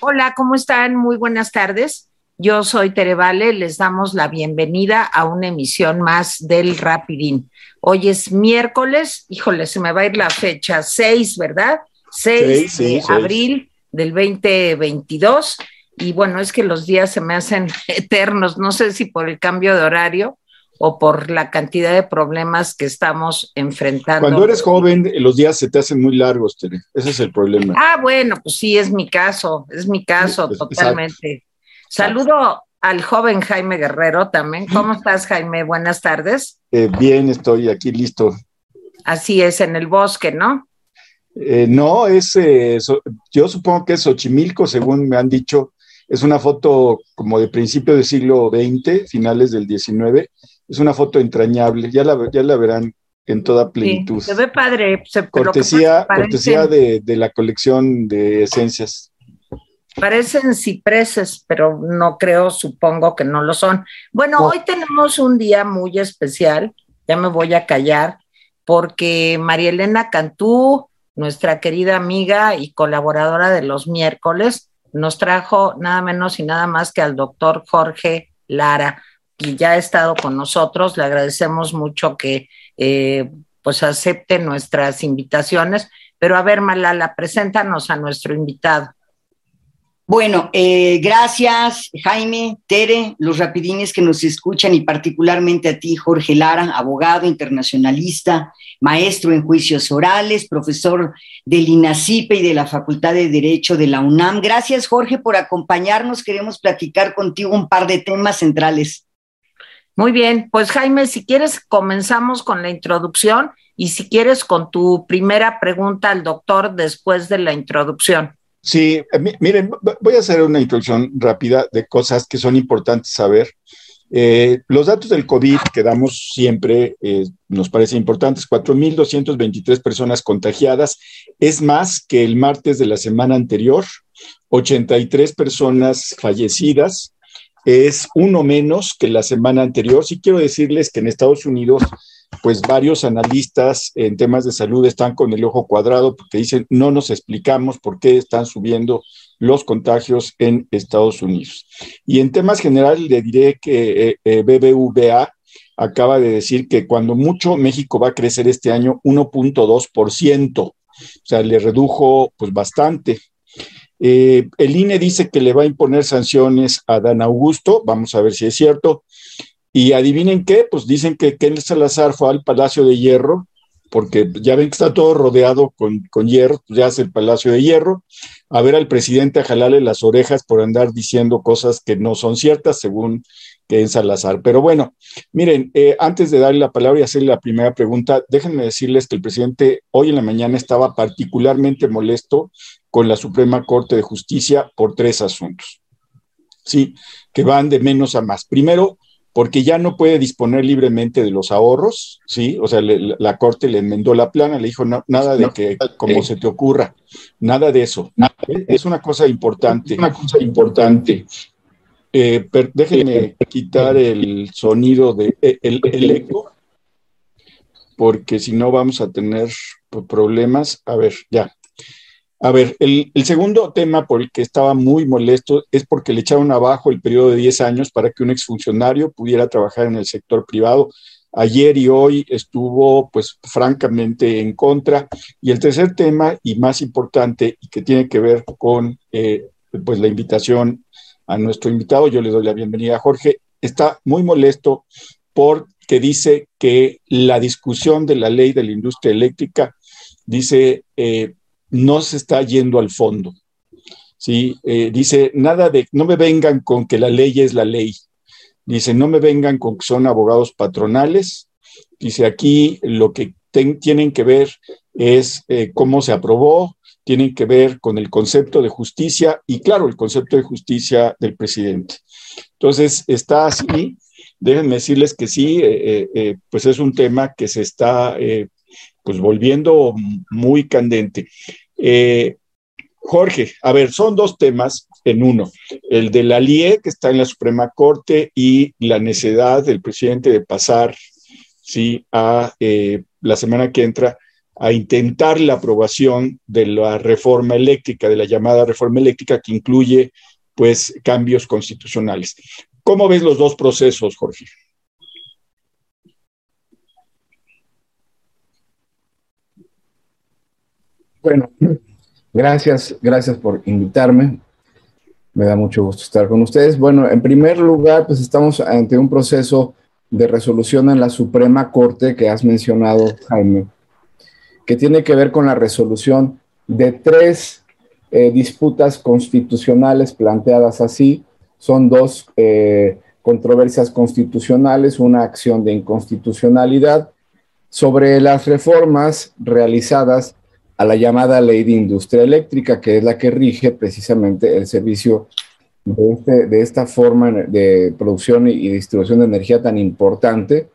Hola, ¿cómo están? Muy buenas tardes. Yo soy Tere Vale, les damos la bienvenida a una emisión más del Rapidín. Hoy es miércoles, híjole, se me va a ir la fecha, 6, ¿verdad? 6 de abril del 2022. Y bueno, es que los días se me hacen eternos, no sé si por el cambio de horario o por la cantidad de problemas que estamos enfrentando. Cuando eres joven, los días se te hacen muy largos, Tere. Ese es el problema. Ah, bueno, pues sí, es mi caso, es mi caso totalmente. Saludo al joven Jaime Guerrero también. ¿Cómo estás, Jaime? Buenas tardes. Eh, bien, estoy aquí listo. Así es, en el bosque, ¿no? Eh, no, es, eh, yo supongo que es Xochimilco, según me han dicho. Es una foto como de principio del siglo XX, finales del XIX es una foto entrañable, ya la, ya la verán en toda plenitud. se ve padre. cortesía cortesía de, la colección de esencias. Parecen cipreses, pero no creo, supongo que no lo son. Bueno, hoy tenemos un día muy especial, ya me voy a callar, porque María Elena Cantú, nuestra querida amiga y colaboradora de los miércoles, nos trajo nada menos y nada más que al doctor Jorge Lara y ya ha estado con nosotros. Le agradecemos mucho que eh, pues acepte nuestras invitaciones. Pero a ver, Malala, preséntanos a nuestro invitado. Bueno, eh, gracias Jaime, Tere, los rapidines que nos escuchan y particularmente a ti, Jorge Lara, abogado internacionalista, maestro en juicios orales, profesor del INACIPE y de la Facultad de Derecho de la UNAM. Gracias Jorge por acompañarnos. Queremos platicar contigo un par de temas centrales. Muy bien, pues Jaime, si quieres comenzamos con la introducción y si quieres con tu primera pregunta al doctor después de la introducción. Sí, eh, miren, voy a hacer una introducción rápida de cosas que son importantes saber. Eh, los datos del COVID que damos siempre eh, nos parecen importantes. 4.223 personas contagiadas es más que el martes de la semana anterior, 83 personas fallecidas, es uno menos que la semana anterior. Sí quiero decirles que en Estados Unidos, pues varios analistas en temas de salud están con el ojo cuadrado porque dicen, no nos explicamos por qué están subiendo los contagios en Estados Unidos. Y en temas generales le diré que eh, eh, BBVA acaba de decir que cuando mucho México va a crecer este año 1.2%, o sea, le redujo pues bastante. Eh, el INE dice que le va a imponer sanciones a Dan Augusto, vamos a ver si es cierto. Y adivinen qué, pues dicen que Ken Salazar fue al Palacio de Hierro, porque ya ven que está todo rodeado con, hierro, pues ya es el Palacio de Hierro, a ver al presidente a jalarle las orejas por andar diciendo cosas que no son ciertas, según Ken Salazar. Pero bueno, miren, eh, antes de darle la palabra y hacerle la primera pregunta, déjenme decirles que el presidente hoy en la mañana estaba particularmente molesto con la Suprema Corte de Justicia por tres asuntos. Sí, que van de menos a más. Primero, porque ya no puede disponer libremente de los ahorros, ¿sí? O sea, la Corte le enmendó la plana, le dijo nada de que como se te ocurra, nada de eso. Es una cosa importante. una cosa importante. Eh, déjenme quitar el sonido de el eco, porque si no vamos a tener problemas. A ver, ya. A ver, el, segundo tema por el que estaba muy molesto es porque le echaron abajo el periodo de 10 años para que un exfuncionario pudiera trabajar en el sector privado. Ayer y hoy estuvo, pues, francamente en contra. Y el tercer tema, y más importante, y que tiene que ver con, eh, pues, la invitación a nuestro invitado, yo le doy la bienvenida a Jorge, está muy molesto porque dice que la discusión de la ley de la industria eléctrica, dice, eh, no se está yendo al fondo. ¿sí? Eh, dice, nada de, no me vengan con que la ley es la ley. Dice, no me vengan con que son abogados patronales. Dice, aquí lo que tienen que ver es eh, cómo se aprobó, tienen que ver con el concepto de justicia y, claro, el concepto de justicia del presidente. Entonces, está así. Déjenme decirles que sí, eh, pues es un tema que se está pues volviendo muy candente. Eh, Jorge, a ver, son dos temas en uno. El de la LIE, que está en la Suprema Corte, y la necesidad del presidente de pasar, sí, a eh, la semana que entra a intentar la aprobación de la reforma eléctrica, de la llamada reforma eléctrica que incluye pues cambios constitucionales. ¿Cómo ves los dos procesos, Jorge? Bueno, gracias, gracias por invitarme. Me da mucho gusto estar con ustedes. Bueno, en primer lugar, pues estamos ante un proceso de resolución en la Suprema Corte que has mencionado, Jaime, que tiene que ver con la resolución de tres eh, disputas constitucionales planteadas así. Son dos eh, controversias constitucionales, una acción de inconstitucionalidad sobre las reformas realizadas a la llamada ley de industria eléctrica, que es la que rige precisamente el servicio de, este, esta forma de producción y distribución de energía tan importante.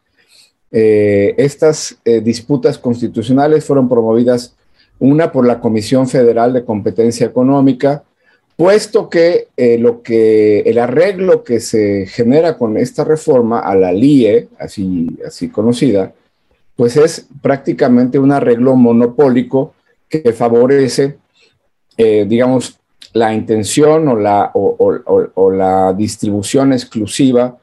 Eh, estas eh, disputas constitucionales fueron promovidas una por la Comisión Federal de Competencia Económica, puesto que, eh, lo que el arreglo que se genera con esta reforma a la LIE, así, así conocida, pues es prácticamente un arreglo monopólico que favorece, eh, digamos, la intención o la, o, la distribución exclusiva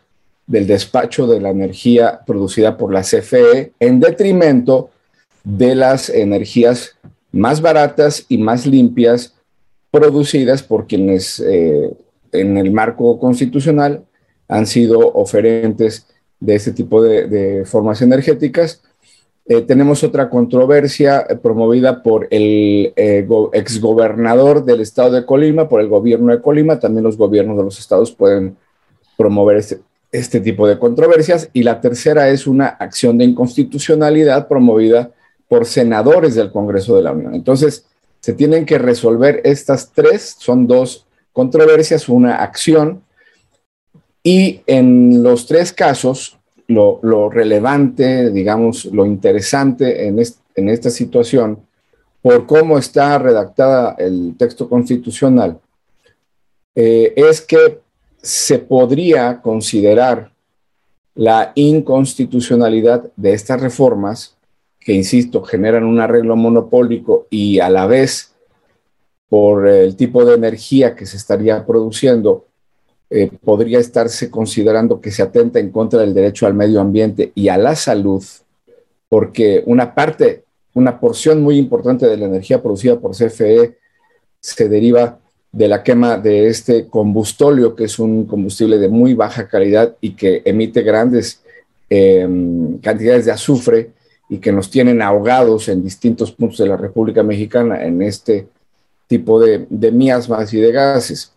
del despacho de la energía producida por la CFE en detrimento de las energías más baratas y más limpias producidas por quienes eh, en el marco constitucional han sido oferentes de este tipo de formas energéticas eh, tenemos otra controversia eh, promovida por el eh, exgobernador del estado de Colima, por el gobierno de Colima. También los gobiernos de los estados pueden promover este, este tipo de controversias. Y la tercera es una acción de inconstitucionalidad promovida por senadores del Congreso de la Unión. Entonces, se tienen que resolver estas tres, son dos controversias, una acción. Y en los tres casos, lo, relevante, digamos, lo interesante en, esta situación, por cómo está redactada el texto constitucional, eh, es que se podría considerar la inconstitucionalidad de estas reformas, que, insisto, generan un arreglo monopólico y a la vez, por el tipo de energía que se estaría produciendo, eh, podría estarse considerando que se atenta en contra del derecho al medio ambiente y a la salud, porque una parte, una porción muy importante de la energía producida por CFE se deriva de la quema de este combustóleo, que es un combustible de muy baja calidad y que emite grandes em, cantidades de azufre y que nos tienen ahogados en distintos puntos de la República Mexicana en este tipo de, de miasmas y de gases.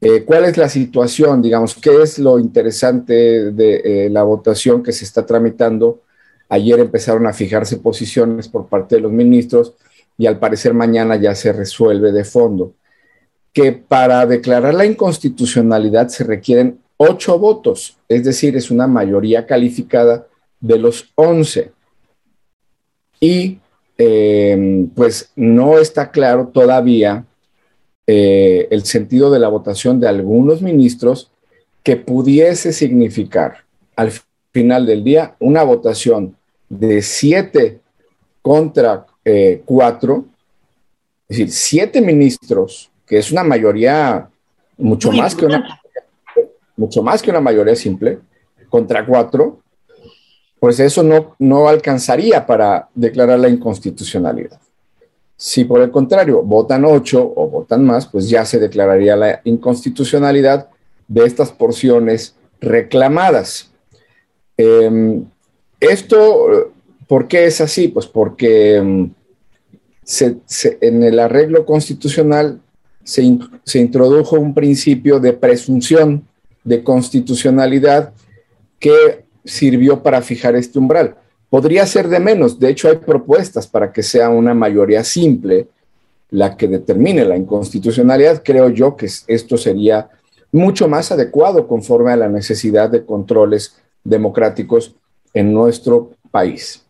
Eh, ¿Cuál es la situación? Digamos, ¿qué es lo interesante de eh, la votación que se está tramitando? Ayer empezaron a fijarse posiciones por parte de los ministros y al parecer mañana ya se resuelve de fondo. Que para declarar la inconstitucionalidad se requieren ocho votos, es decir, es una mayoría calificada de los once. Y eh, pues no está claro todavía eh, el sentido de la votación de algunos ministros que pudiese significar al final del día una votación de siete contra eh, cuatro, es decir, siete ministros, que es una mayoría mucho más que una mucho más que una mayoría simple, contra cuatro, pues eso no, no alcanzaría para declarar la inconstitucionalidad. Si por el contrario votan ocho o votan más, pues ya se declararía la inconstitucionalidad de estas porciones reclamadas. Em, esto, ¿por qué es así? Pues porque em, en el arreglo constitucional se, se introdujo un principio de presunción de constitucionalidad que sirvió para fijar este umbral. Podría ser de menos, de hecho hay propuestas para que sea una mayoría simple la que determine la inconstitucionalidad. Creo yo que esto sería mucho más adecuado conforme a la necesidad de controles democráticos en nuestro país.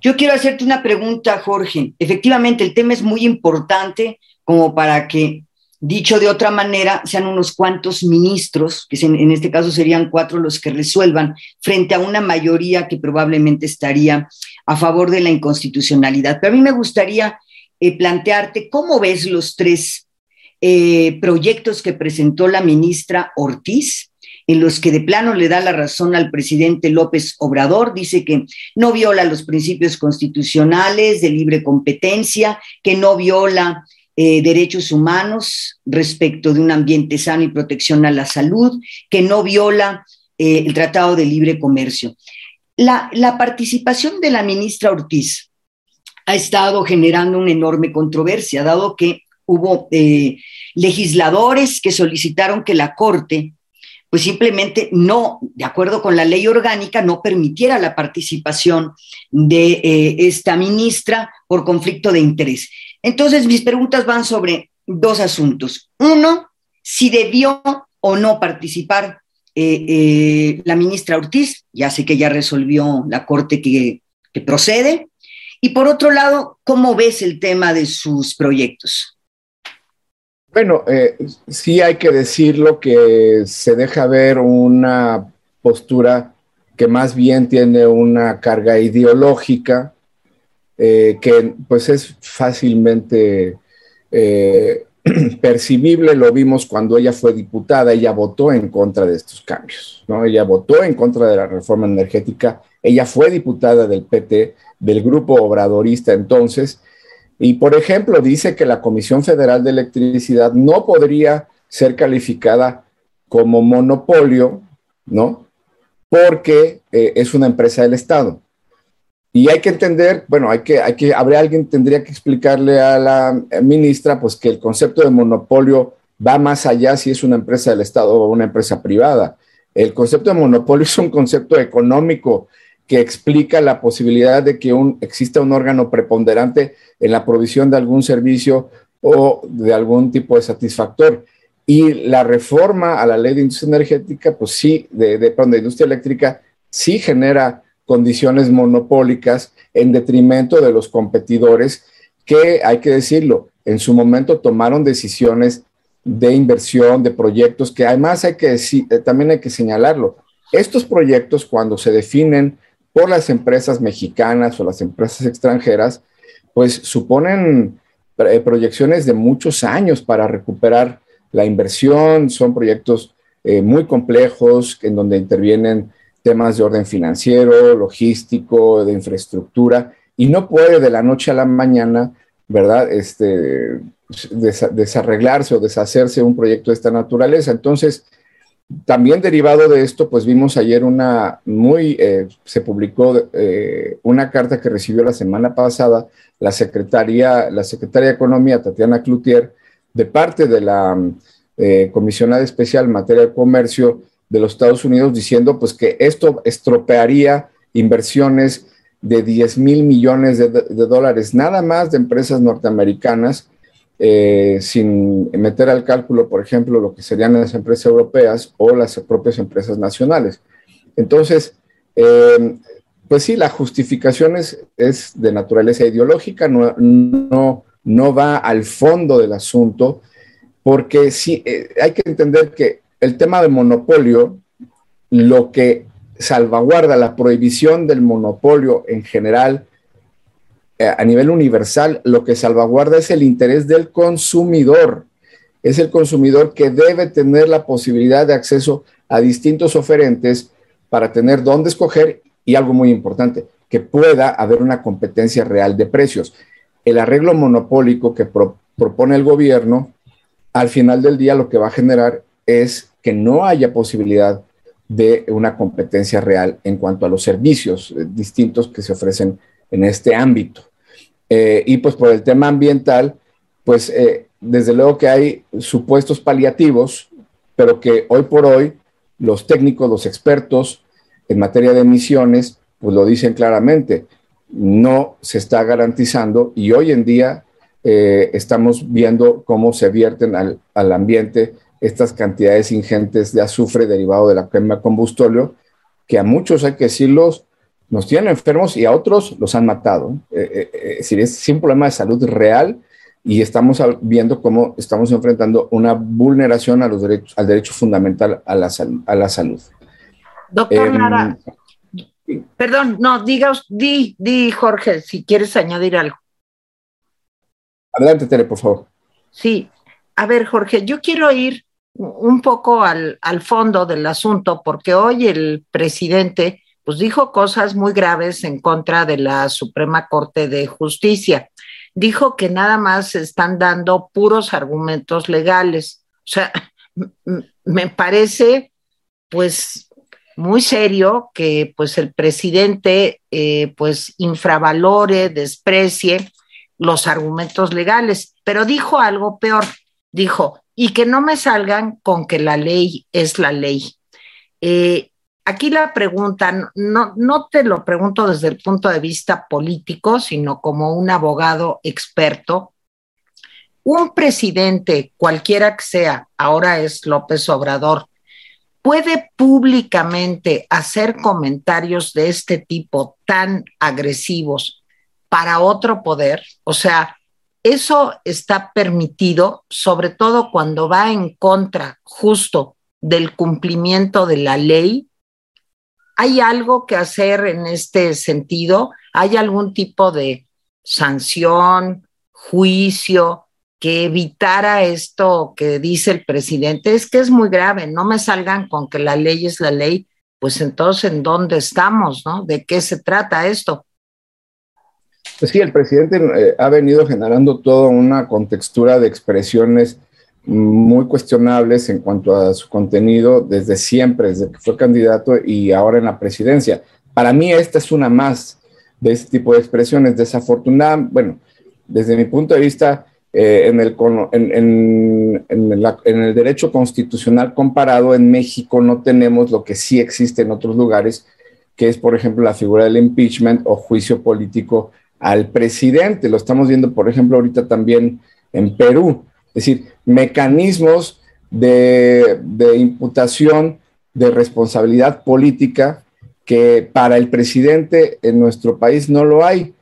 Yo quiero hacerte una pregunta, Jorge. Efectivamente, el tema es muy importante como para que dicho de otra manera, sean unos cuantos ministros, que en este caso serían cuatro los que resuelvan, frente a una mayoría que probablemente estaría a favor de la inconstitucionalidad. Pero a mí me gustaría eh, plantearte cómo ves los tres eh, proyectos que presentó la ministra Ortiz, en los que de plano le da la razón al presidente López Obrador, dice que no viola los principios constitucionales de libre competencia, que no viola eh, derechos humanos respecto de un ambiente sano y protección a la salud, que no viola el Tratado de Libre Comercio. La, la participación de la ministra Ortiz ha estado generando una enorme controversia, dado que hubo eh, legisladores que solicitaron que la Corte, pues simplemente no, de acuerdo con la ley orgánica, no permitiera la participación de eh, esta ministra por conflicto de interés. Entonces, mis preguntas van sobre dos asuntos. Uno, si debió o no participar eh, la ministra Ortiz, ya sé que ya resolvió la Corte que, que procede, y por otro lado, ¿cómo ves el tema de sus proyectos? Bueno, eh, sí hay que decirlo que se deja ver una postura que más bien tiene una carga ideológica, eh, que pues es fácilmente eh, percibible, lo vimos cuando ella fue diputada, ella votó en contra de estos cambios, ¿no? Ella votó en contra de la reforma energética, ella fue diputada del PT, del grupo obradorista entonces, y por ejemplo dice que la Comisión Federal de Electricidad no podría ser calificada como monopolio, ¿no? Porque eh, es una empresa del Estado. Y hay que entender, bueno, hay que, hay que, habría alguien tendría que explicarle a la ministra, pues que el concepto de monopolio va más allá si es una empresa del Estado o una empresa privada. El concepto de monopolio es un concepto económico que explica la posibilidad de que un, exista un órgano preponderante en la provisión de algún servicio o de algún tipo de satisfactor. Y la reforma a la ley de industria energética, pues sí, de, de, de industria eléctrica, sí genera condiciones monopólicas en detrimento de los competidores que, hay que decirlo, en su momento tomaron decisiones de inversión, de proyectos, que además hay que decir, eh, también hay que señalarlo. Estos proyectos, cuando se definen por las empresas mexicanas o las empresas extranjeras, pues suponen eh, proyecciones de muchos años para recuperar la inversión, son proyectos eh, muy complejos en donde intervienen temas de orden financiero, logístico, de infraestructura, y no puede de la noche a la mañana, ¿verdad? Este, desarreglarse o deshacerse un proyecto de esta naturaleza. Entonces, también derivado de esto, pues vimos ayer una muy, eh, se publicó eh, una carta que recibió la semana pasada la secretaria, la secretaria de Economía, Tatiana Cloutier, de parte de la eh, comisionada especial en materia de comercio de los Estados Unidos, diciendo pues que esto estropearía inversiones de 10 mil millones de dólares, nada más de empresas norteamericanas, eh, sin meter al cálculo, por ejemplo, lo que serían las empresas europeas o las propias empresas nacionales. Entonces, eh, pues sí, la justificación es, de naturaleza ideológica, no, no, no, va al fondo del asunto, porque sí, eh, hay que entender que el tema de monopolio, lo que salvaguarda la prohibición del monopolio en general, eh, a nivel universal, lo que salvaguarda es el interés del consumidor. Es el consumidor que debe tener la posibilidad de acceso a distintos oferentes para tener dónde escoger y algo muy importante, que pueda haber una competencia real de precios. El arreglo monopólico que propone el gobierno, al final del día lo que va a generar es que no haya posibilidad de una competencia real en cuanto a los servicios eh, distintos que se ofrecen en este ámbito. Eh, y pues por el tema ambiental, pues eh, desde luego que hay supuestos paliativos, pero que hoy por hoy los técnicos, los expertos en materia de emisiones, pues lo dicen claramente, no se está garantizando y hoy en día estamos viendo cómo se vierten al, al, ambiente estas cantidades ingentes de azufre derivado de la quema de combustóleo, que a muchos, hay que decirlos, nos tienen enfermos y a otros los han matado. Eh, eh, eh, es decir, es un problema de salud real y estamos viendo cómo estamos enfrentando una vulneración a los derechos, al derecho fundamental a la, a la salud. Doctor em, Lara, perdón, no, diga, di, di, Jorge, si quieres añadir algo. Adelante, Tere, por favor. Sí, a ver, Jorge, yo quiero ir un poco al, fondo del asunto, porque hoy el presidente pues dijo cosas muy graves en contra de la Suprema Corte de Justicia. Dijo que nada más están dando puros argumentos legales. O sea, me parece pues muy serio que pues el presidente eh, pues infravalore, desprecie los argumentos legales, pero dijo algo peor, dijo, y que no me salgan con que la ley es la ley. Eh, aquí la pregunta, no, no te lo pregunto desde el punto de vista político, sino como un abogado experto. Un presidente, cualquiera que sea, ahora es López Obrador, puede públicamente hacer comentarios de este tipo tan agresivos para otro poder, o sea, eso está permitido, sobre todo cuando va en contra justo del cumplimiento de la ley. ¿Hay algo que hacer en este sentido? ¿Hay algún tipo de sanción, juicio que evitara esto que dice el presidente? Es que es muy grave, no me salgan con que la ley es la ley, pues entonces ¿en dónde estamos? ¿no? ¿De qué se trata esto? Pues sí, el presidente eh, ha venido generando toda una contextura de expresiones muy cuestionables en cuanto a su contenido desde siempre, desde que fue candidato y ahora en la presidencia. Para mí esta es una más de este tipo de expresiones. Desafortunada, bueno, desde mi punto de vista, eh, en, el, en, en, el derecho constitucional comparado en México no tenemos lo que sí existe en otros lugares, que es, por ejemplo, la figura del impeachment o juicio político al presidente. Lo estamos viendo, por ejemplo, ahorita también en Perú. Es decir, mecanismos de, imputación de responsabilidad política que para el presidente en nuestro país no lo hay.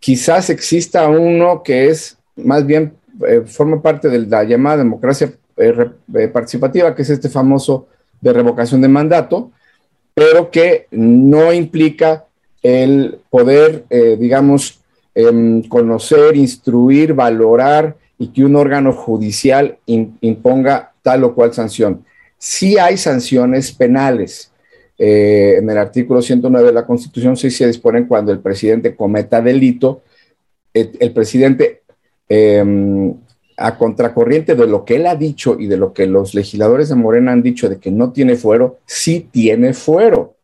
Quizás exista uno que es más bien, eh, forma parte de la llamada democracia eh, eh, participativa, que es este famoso de revocación de mandato, pero que no implica el poder, eh, digamos, em, conocer, instruir, valorar y que un órgano judicial imponga tal o cual sanción. Sí hay sanciones penales. Eh, en el artículo 109 de la Constitución sí se disponen cuando el presidente cometa delito, el, presidente em, a contracorriente de lo que él ha dicho y de lo que los legisladores de Morena han dicho de que no tiene fuero, sí tiene fuero.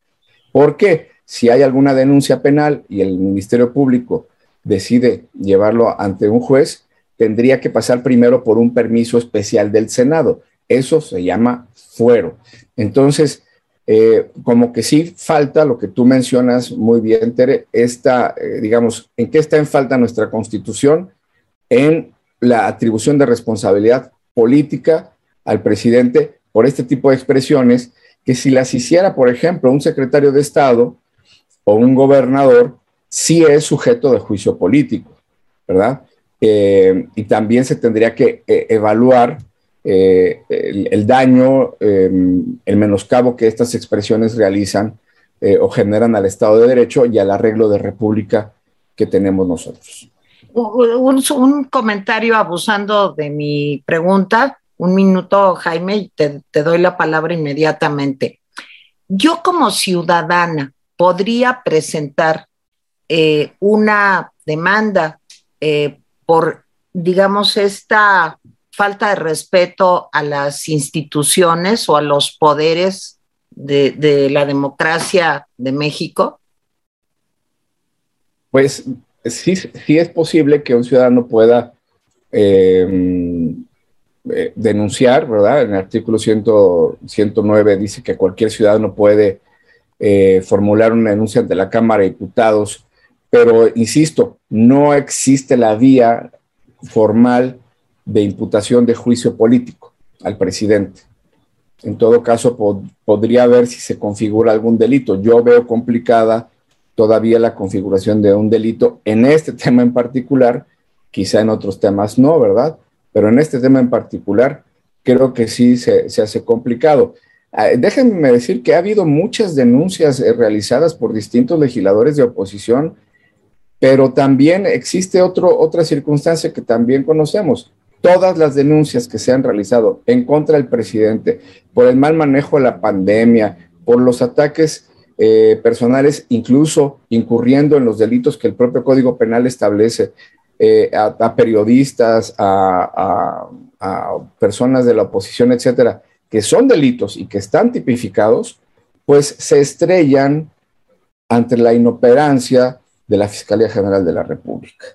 ¿Por qué? Si hay alguna denuncia penal y el Ministerio Público decide llevarlo ante un juez, tendría que pasar primero por un permiso especial del Senado. Eso se llama fuero. Entonces, eh, como que sí falta lo que tú mencionas muy bien, Tere, esta, eh, digamos, ¿en qué está en falta nuestra constitución? En la atribución de responsabilidad política al presidente por este tipo de expresiones que si las hiciera, por ejemplo, un secretario de Estado, o un gobernador sí es sujeto de juicio político, ¿verdad? Eh, y también se tendría que eh, evaluar eh, el, daño, em, el menoscabo que estas expresiones realizan o generan al Estado de Derecho y al arreglo de república que tenemos nosotros. Un, comentario abusando de mi pregunta. Un minuto, Jaime, te doy la palabra inmediatamente. Yo como ciudadana, podría presentar eh, una demanda eh, por, digamos, esta falta de respeto a las instituciones o a los poderes de, la democracia de México? Pues sí, sí es posible que un ciudadano pueda eh, denunciar, ¿verdad? En el artículo 109 dice que cualquier ciudadano puede eh, formular una denuncia ante la Cámara de Diputados, pero insisto, no existe la vía formal de imputación de juicio político al presidente. En todo caso, podría ver si se configura algún delito. Yo veo complicada todavía la configuración de un delito en este tema en particular, quizá en otros temas no, ¿verdad? Pero en este tema en particular, creo que sí se, hace complicado. Ah, déjenme decir que ha habido muchas denuncias eh, realizadas por distintos legisladores de oposición, pero también existe otro, otra circunstancia que también conocemos. Todas las denuncias que se han realizado en contra del presidente por el mal manejo de la pandemia, por los ataques eh, personales, incluso incurriendo en los delitos que el propio Código Penal establece, eh, a, periodistas, a, personas de la oposición, etcétera, que son delitos y que están tipificados, pues se estrellan ante la inoperancia de la Fiscalía General de la República.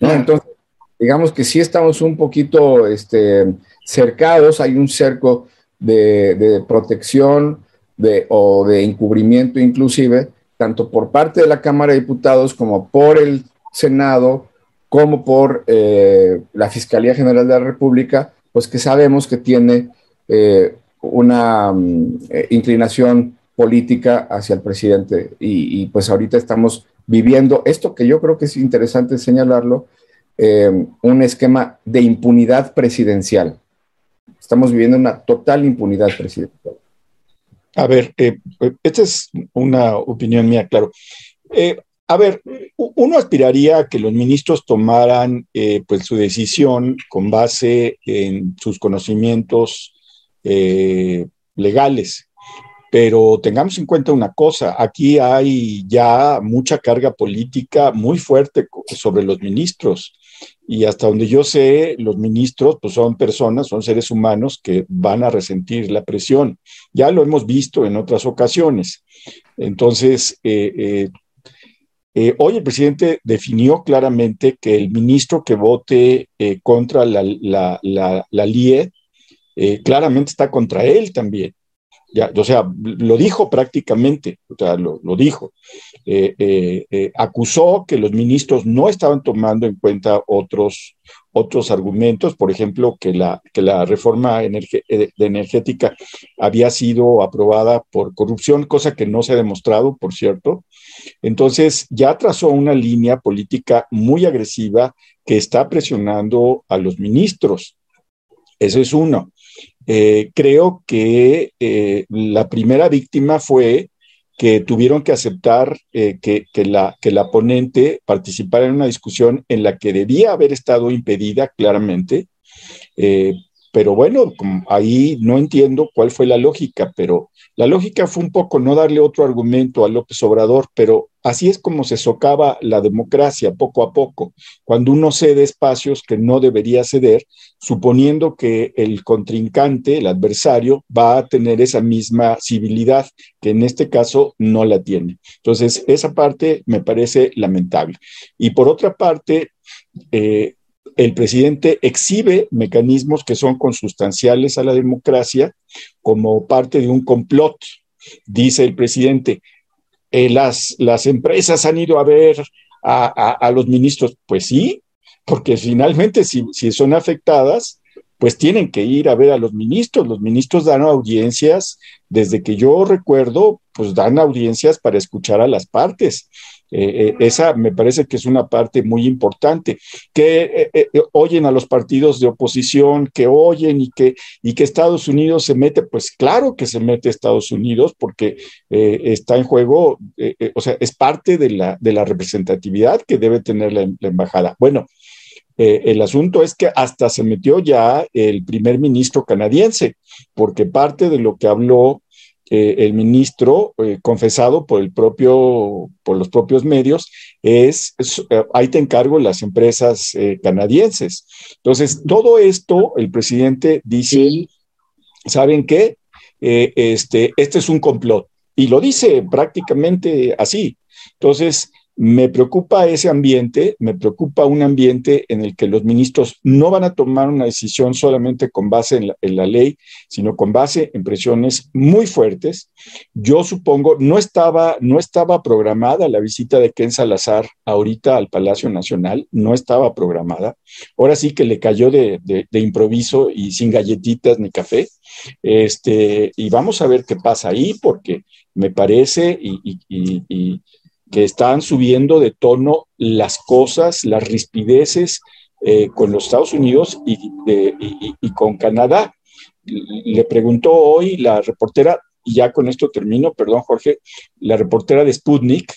Entonces, digamos que sí estamos un poquito este, cercados, hay un cerco de, protección de, o de encubrimiento inclusive, tanto por parte de la Cámara de Diputados como por el Senado como por eh, la Fiscalía General de la República, pues que sabemos que tiene eh, una mm, eh, inclinación política hacia el presidente. Y, pues ahorita estamos viviendo esto que yo creo que es interesante señalarlo, un esquema de impunidad presidencial. Estamos viviendo una total impunidad presidencial. A ver, esta es una opinión mía, claro. A ver, uno aspiraría a que los ministros tomaran eh, pues su decisión con base en sus conocimientos eh, legales, pero tengamos en cuenta una cosa, aquí hay ya mucha carga política muy fuerte sobre los ministros y hasta donde yo sé, los ministros pues son personas, son seres humanos que van a resentir la presión. Ya lo hemos visto en otras ocasiones. Entonces, eh, eh, hoy el presidente definió claramente que el ministro que vote contra la, la, LIE eh, claramente está contra él también. O sea, lo dijo prácticamente, o sea, lo, dijo. acusó que los ministros no estaban tomando en cuenta otros, otros argumentos, por ejemplo, que la, que la reforma energética había sido aprobada por corrupción, cosa que no se ha demostrado, por cierto, entonces, ya trazó una línea política muy agresiva que está presionando a los ministros. Eso es uno. Eh, creo que eh, la primera víctima fue que tuvieron que aceptar eh, que, la, que la ponente participara en una discusión en la que debía haber estado impedida claramente. Pero bueno, ahí no entiendo cuál fue la lógica, pero la lógica fue un poco no darle otro argumento a López Obrador, pero así es como se socava la democracia poco a poco, cuando uno cede espacios que no debería ceder, suponiendo que el contrincante, el adversario, va a tener esa misma civilidad, que en este caso no la tiene. Entonces, esa parte me parece lamentable. Y por otra parte, eh, el presidente exhibe mecanismos que son consustanciales a la democracia como parte de un complot. Dice el presidente, eh, las, las empresas han ido a ver a, los ministros. Pues sí, porque finalmente si, si son afectadas, pues tienen que ir a ver a los ministros. Los ministros dan audiencias, desde que yo recuerdo, pues dan audiencias para escuchar a las partes. Eh, eh, esa me parece que es una parte muy importante, que eh, oyen a los partidos de oposición, que oyen y que, y que Estados Unidos se mete, pues claro que se mete Estados Unidos porque está en juego, o sea, es parte de la, de la representatividad que debe tener la, la embajada. Bueno, el asunto es que hasta se metió ya el primer ministro canadiense, porque parte de lo que habló el ministro, eh, confesado por, el propio, por los propios medios, es, eh, ahí te encargo las empresas eh, canadienses. Entonces, todo esto, el presidente dice, ¿saben qué? este, este es un complot. Y lo dice prácticamente así. Entonces, me preocupa ese ambiente, me preocupa un ambiente en el que los ministros no van a tomar una decisión solamente con base en la, ley, sino con base en presiones muy fuertes. Yo supongo, no estaba, no estaba programada la visita de Ken Salazar ahorita al Palacio Nacional, no estaba programada. Ahora sí que le cayó de, improviso y sin galletitas ni café. Este, y vamos a ver qué pasa ahí, porque me parece y que están subiendo de tono las cosas, las rispideces eh, con los Estados Unidos y, con Canadá. Le preguntó hoy la reportera, y ya con esto termino, perdón Jorge, la reportera de Sputnik,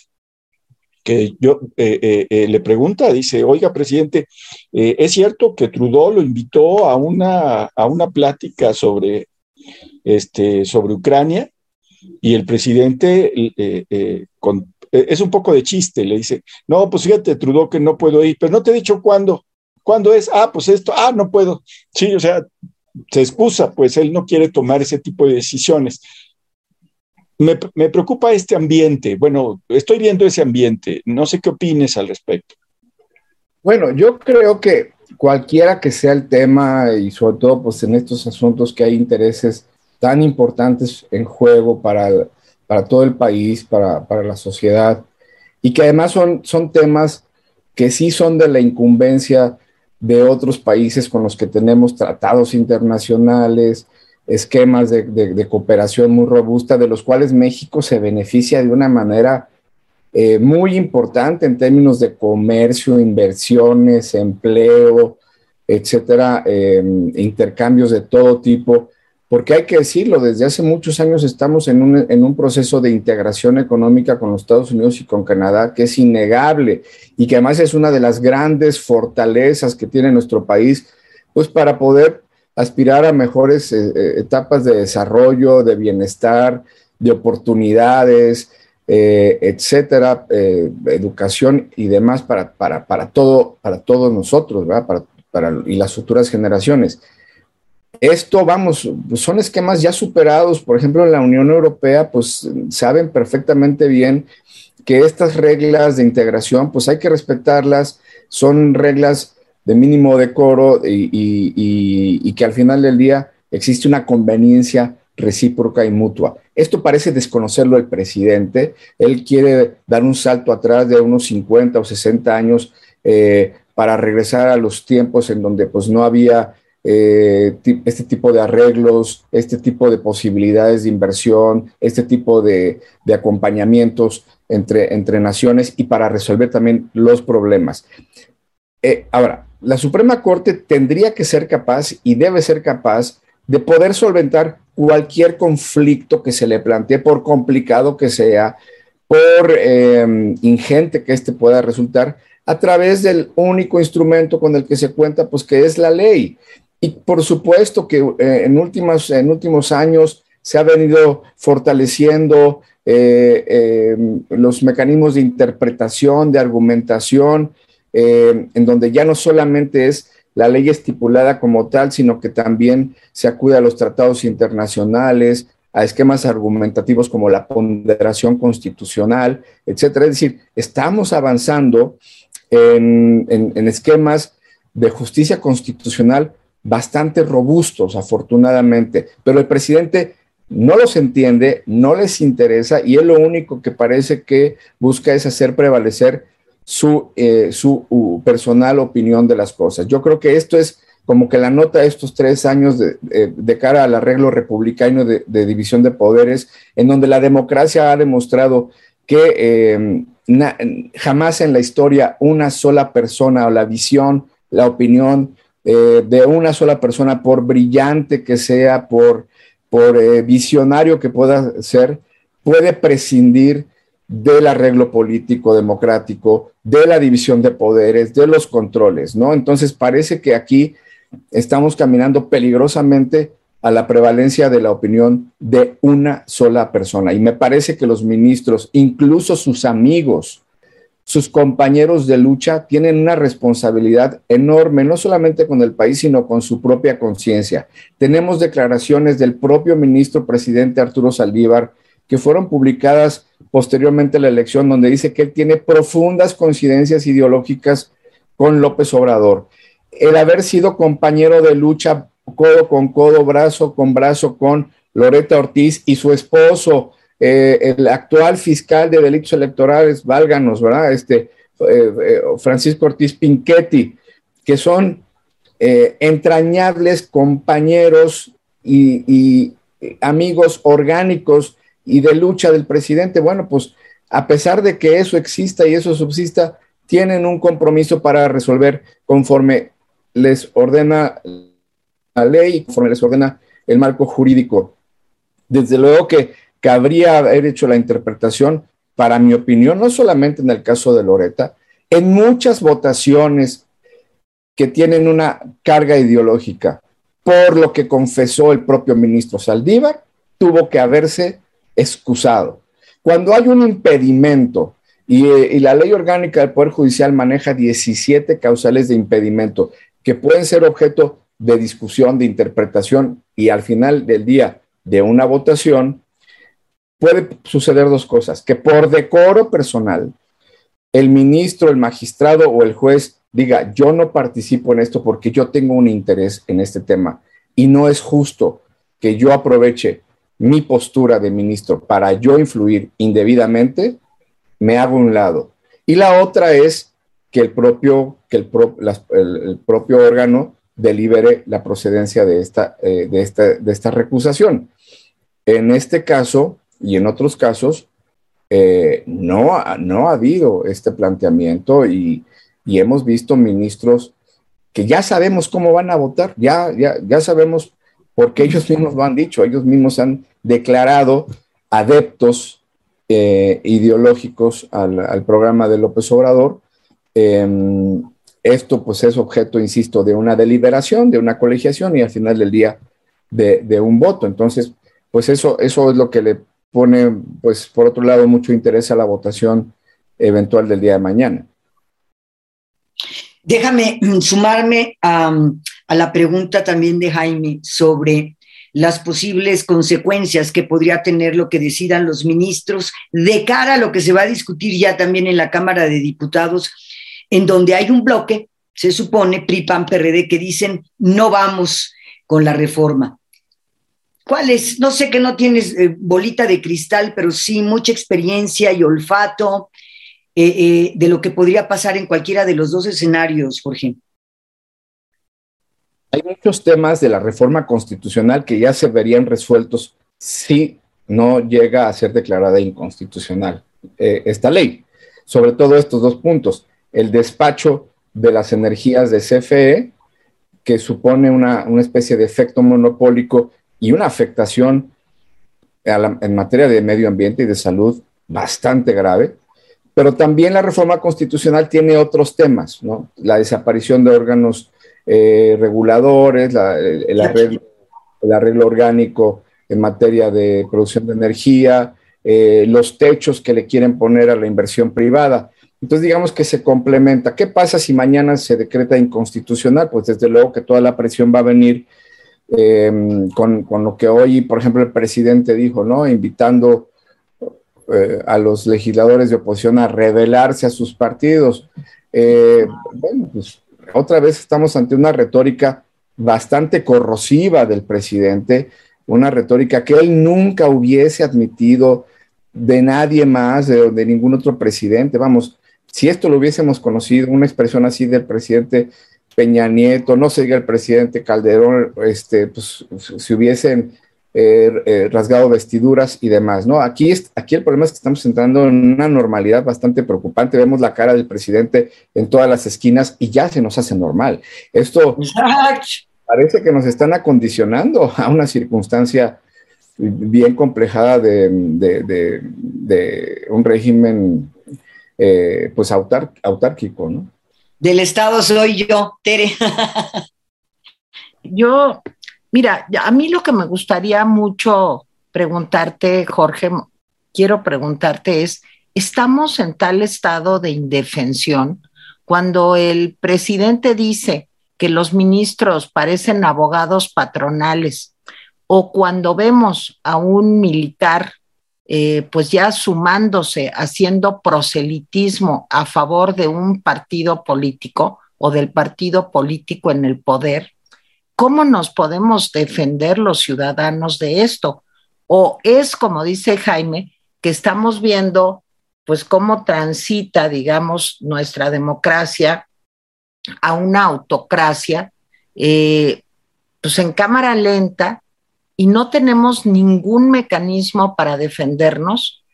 que yo eh, eh, le pregunta, dice, oiga, presidente, ¿es cierto que Trudeau lo invitó a una, a una plática sobre, este, sobre Ucrania? Y el presidente, con, es un poco de chiste, le dice, no, pues fíjate, Trudeau, que no puedo ir, pero no te he dicho cuándo. ¿Cuándo es? Ah, pues esto, ah, no puedo. Sí, o sea, se excusa, pues él no quiere tomar ese tipo de decisiones. Me, preocupa este ambiente. Bueno, estoy viendo ese ambiente. No sé qué opines al respecto. Bueno, yo creo que cualquiera que sea el tema y sobre todo pues en estos asuntos que hay intereses tan importantes en juego para, para todo el país, para, para la sociedad, y que además son, son temas que sí son de la incumbencia de otros países con los que tenemos tratados internacionales, esquemas de, cooperación muy robusta, de los cuales México se beneficia de una manera eh, muy importante en términos de comercio, inversiones, empleo, etcétera, eh, intercambios de todo tipo porque hay que decirlo, desde hace muchos años estamos en un, proceso de integración económica con los Estados Unidos y con Canadá que es innegable y que además es una de las grandes fortalezas que tiene nuestro país, pues para poder aspirar a mejores eh, eh, etapas de desarrollo, de bienestar, de oportunidades, eh, etcétera, educación y demás para, para, todo, para todos nosotros, ¿verdad? Para, y las futuras generaciones. Esto, vamos, son esquemas ya superados. Por ejemplo, en la Unión Europea, pues saben perfectamente bien que estas reglas de integración, pues hay que respetarlas. Son reglas de mínimo decoro y, y, que al final del día existe una conveniencia recíproca y mutua. Esto parece desconocerlo el presidente. Él quiere dar un salto atrás de unos 50 o 60 años eh, para regresar a los tiempos en donde pues no había eh, este tipo de arreglos, este tipo de posibilidades de inversión, este tipo de, acompañamientos entre, entre naciones y para resolver también los problemas. Eh, ahora, la Suprema Corte tendría que ser capaz y debe ser capaz de poder solventar cualquier conflicto que se le plantee, por complicado que sea, por eh, ingente que este pueda resultar, a través del único instrumento con el que se cuenta, pues que es la ley. Y por supuesto que eh, en, últimos, en últimos años se ha venido fortaleciendo eh, em, los mecanismos de interpretación, de argumentación, en donde ya no solamente es la ley estipulada como tal, sino que también se acude a los tratados internacionales, a esquemas argumentativos como la ponderación constitucional, etcétera. Es decir, estamos avanzando en esquemas de justicia constitucional bastante robustos, afortunadamente, pero el presidente no los entiende, no les interesa y él lo único que parece que busca es hacer prevalecer su, eh, su personal opinión de las cosas. Yo creo que esto es como que la nota de estos tres años de, de cara al arreglo republicano de, división de poderes, en donde la democracia ha demostrado que eh, jamás en la historia una sola persona o la visión, la opinión, eh, de una sola persona, por brillante que sea, por, por eh, visionario que pueda ser, puede prescindir del arreglo político democrático, de la división de poderes, de los controles, ¿no? Entonces parece que aquí estamos caminando peligrosamente a la prevalencia de la opinión de una sola persona. Y me parece que los ministros, incluso sus amigos, sus compañeros de lucha tienen una responsabilidad enorme, no solamente con el país, sino con su propia conciencia. Tenemos declaraciones del propio ministro presidente Arturo Saldívar que fueron publicadas posteriormente a la elección, donde dice que él tiene profundas coincidencias ideológicas con López Obrador. El haber sido compañero de lucha codo con codo, brazo con brazo con Loreta Ortiz y su esposo, eh, el actual fiscal de delitos electorales, válganos, ¿verdad? Este, eh, eh, Francisco Ortiz Pinchetti, que son entrañables compañeros y, amigos orgánicos y de lucha del presidente. Bueno, pues a pesar de que eso exista y eso subsista, tienen un compromiso para resolver conforme les ordena la ley, conforme les ordena el marco jurídico. Desde luego que cabría haber hecho la interpretación, para mi opinión, no solamente en el caso de Loreta, en muchas votaciones que tienen una carga ideológica, por lo que confesó el propio ministro Saldívar, tuvo que haberse excusado. Cuando hay un impedimento y, la ley orgánica del Poder Judicial maneja 17 causales de impedimento que pueden ser objeto de discusión, de interpretación y al final del día de una votación, puede suceder dos cosas, que por decoro personal, el ministro, el magistrado o el juez diga, yo no participo en esto porque yo tengo un interés en este tema y no es justo que yo aproveche mi postura de ministro para yo influir indebidamente, me hago un lado. Y la otra es que el propio, que el, propio órgano delibere la procedencia de esta, eh, de, esta, de esta recusación. En este caso y en otros casos, eh, no, no ha habido este planteamiento y, y, hemos visto ministros que ya sabemos cómo van a votar, ya, ya, ya sabemos porque ellos mismos lo han dicho, ellos mismos han declarado adeptos eh, ideológicos al, programa de López Obrador. Em, esto pues es objeto, insisto, de una deliberación, de una colegiación y al final del día de, un voto. Entonces, pues eso, eso es lo que le pone, pues por otro lado, mucho interés a la votación eventual del día de mañana. Déjame sumarme a, la pregunta también de Jaime sobre las posibles consecuencias que podría tener lo que decidan los ministros de cara a lo que se va a discutir ya también en la Cámara de Diputados, en donde hay un bloque, se supone, PRI, PAN, PRD, que dicen no vamos con la reforma. ¿Cuál es? No sé que no tienes eh, bolita de cristal, pero sí mucha experiencia y olfato eh, eh, de lo que podría pasar en cualquiera de los dos escenarios, Jorge. Hay muchos temas de la reforma constitucional que ya se verían resueltos si no llega a ser declarada inconstitucional esta ley. Sobre todo estos dos puntos, el despacho de las energías de CFE, que supone una, especie de efecto monopólico y una afectación en materia de medio ambiente y de salud bastante grave, pero también la reforma constitucional tiene otros temas, ¿no? La desaparición de órganos eh, reguladores, el, arreglo, orgánico en materia de producción de energía, eh, los techos que le quieren poner a la inversión privada. Entonces, digamos que se complementa. ¿Qué pasa si mañana se decreta inconstitucional? Pues desde luego que toda la presión va a venir eh, con, lo que hoy, por ejemplo, el presidente dijo, ¿no? Invitando a los legisladores de oposición a rebelarse a sus partidos. bueno, pues otra vez estamos ante una retórica bastante corrosiva del presidente, una retórica que él nunca hubiese admitido de nadie más, de, ningún otro presidente. Vamos, si esto lo hubiésemos conocido, una expresión así del presidente Peña Nieto, no sé, el presidente Calderón, este, pues, si hubiesen eh, eh, rasgado vestiduras y demás, ¿no? Aquí, aquí el problema es que estamos entrando en una normalidad bastante preocupante. Vemos la cara del presidente en todas las esquinas y ya se nos hace normal. Esto parece que nos están acondicionando a una circunstancia bien complejada de, un régimen eh, pues autárquico, ¿no? Del Estado soy yo, Tere. yo Mira, a mí lo que me gustaría mucho preguntarte, Jorge, quiero preguntarte es, ¿estamos en tal estado de indefensión cuando el presidente dice que los ministros parecen abogados patronales o cuando vemos a un militar eh, pues ya sumándose, haciendo proselitismo a favor de un partido político o del partido político en el poder, ¿Cómo nos podemos defender los ciudadanos de esto? O es, como dice Jaime, que estamos viendo pues cómo transita, digamos, nuestra democracia a una autocracia, eh, pues en cámara lenta, y no tenemos ningún mecanismo para defendernos.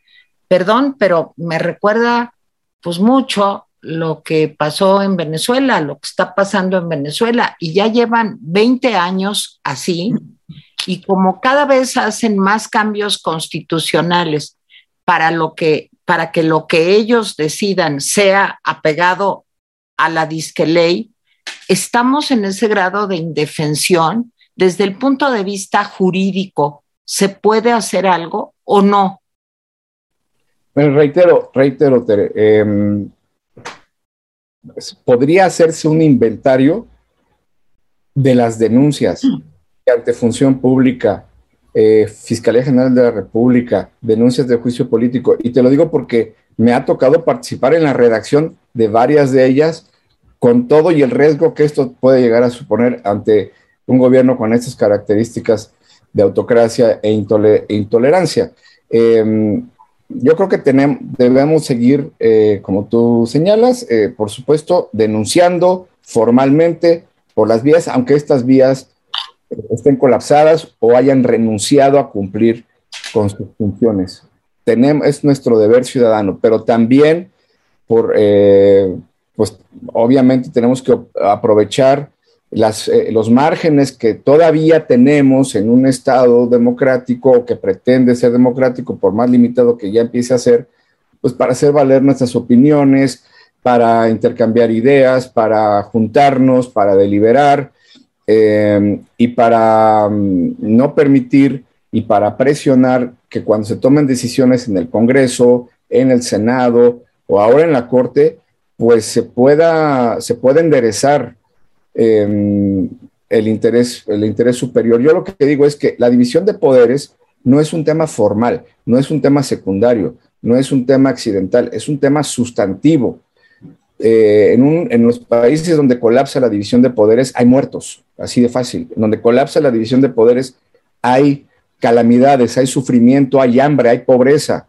Perdón, pero me recuerda pues mucho lo que pasó en Venezuela, lo que está pasando en Venezuela, y ya llevan 20 años así, y como cada vez hacen más cambios constitucionales para, lo que, para que lo que ellos decidan sea apegado a la disque ley, estamos en ese grado de indefensión desde el punto de vista jurídico. ¿Se puede hacer algo o no? Bueno, reitero, reitero, Tere, em, podría hacerse un inventario de las denuncias ante función pública, eh, Fiscalía General de la República, denuncias de juicio político. Y te lo digo porque me ha tocado participar en la redacción de varias de ellas, con todo y el riesgo que esto puede llegar a suponer ante un gobierno con estas características de autocracia e, intolerancia. Em, yo creo que tenemos, debemos seguir, eh, como tú señalas, eh, por supuesto, denunciando formalmente por las vías, aunque estas vías estén colapsadas o hayan renunciado a cumplir con sus funciones. Tenemos, es nuestro deber ciudadano, pero también por, eh, pues obviamente tenemos que aprovechar las, eh, los márgenes que todavía tenemos en un Estado democrático que pretende ser democrático, por más limitado que ya empiece a ser, pues para hacer valer nuestras opiniones, para intercambiar ideas, para juntarnos, para deliberar eh, y para mm, no permitir y para presionar que cuando se tomen decisiones en el Congreso, en el Senado o ahora en la Corte, pues se pueda, se pueda enderezar Em, el, interés, el interés superior. Yo lo que digo es que la división de poderes no es un tema formal, no es un tema secundario, no es un tema accidental, es un tema sustantivo. Eh, en, en, los países donde colapsa la división de poderes hay muertos, así de fácil. Donde colapsa la división de poderes hay calamidades, hay sufrimiento, hay hambre, hay pobreza.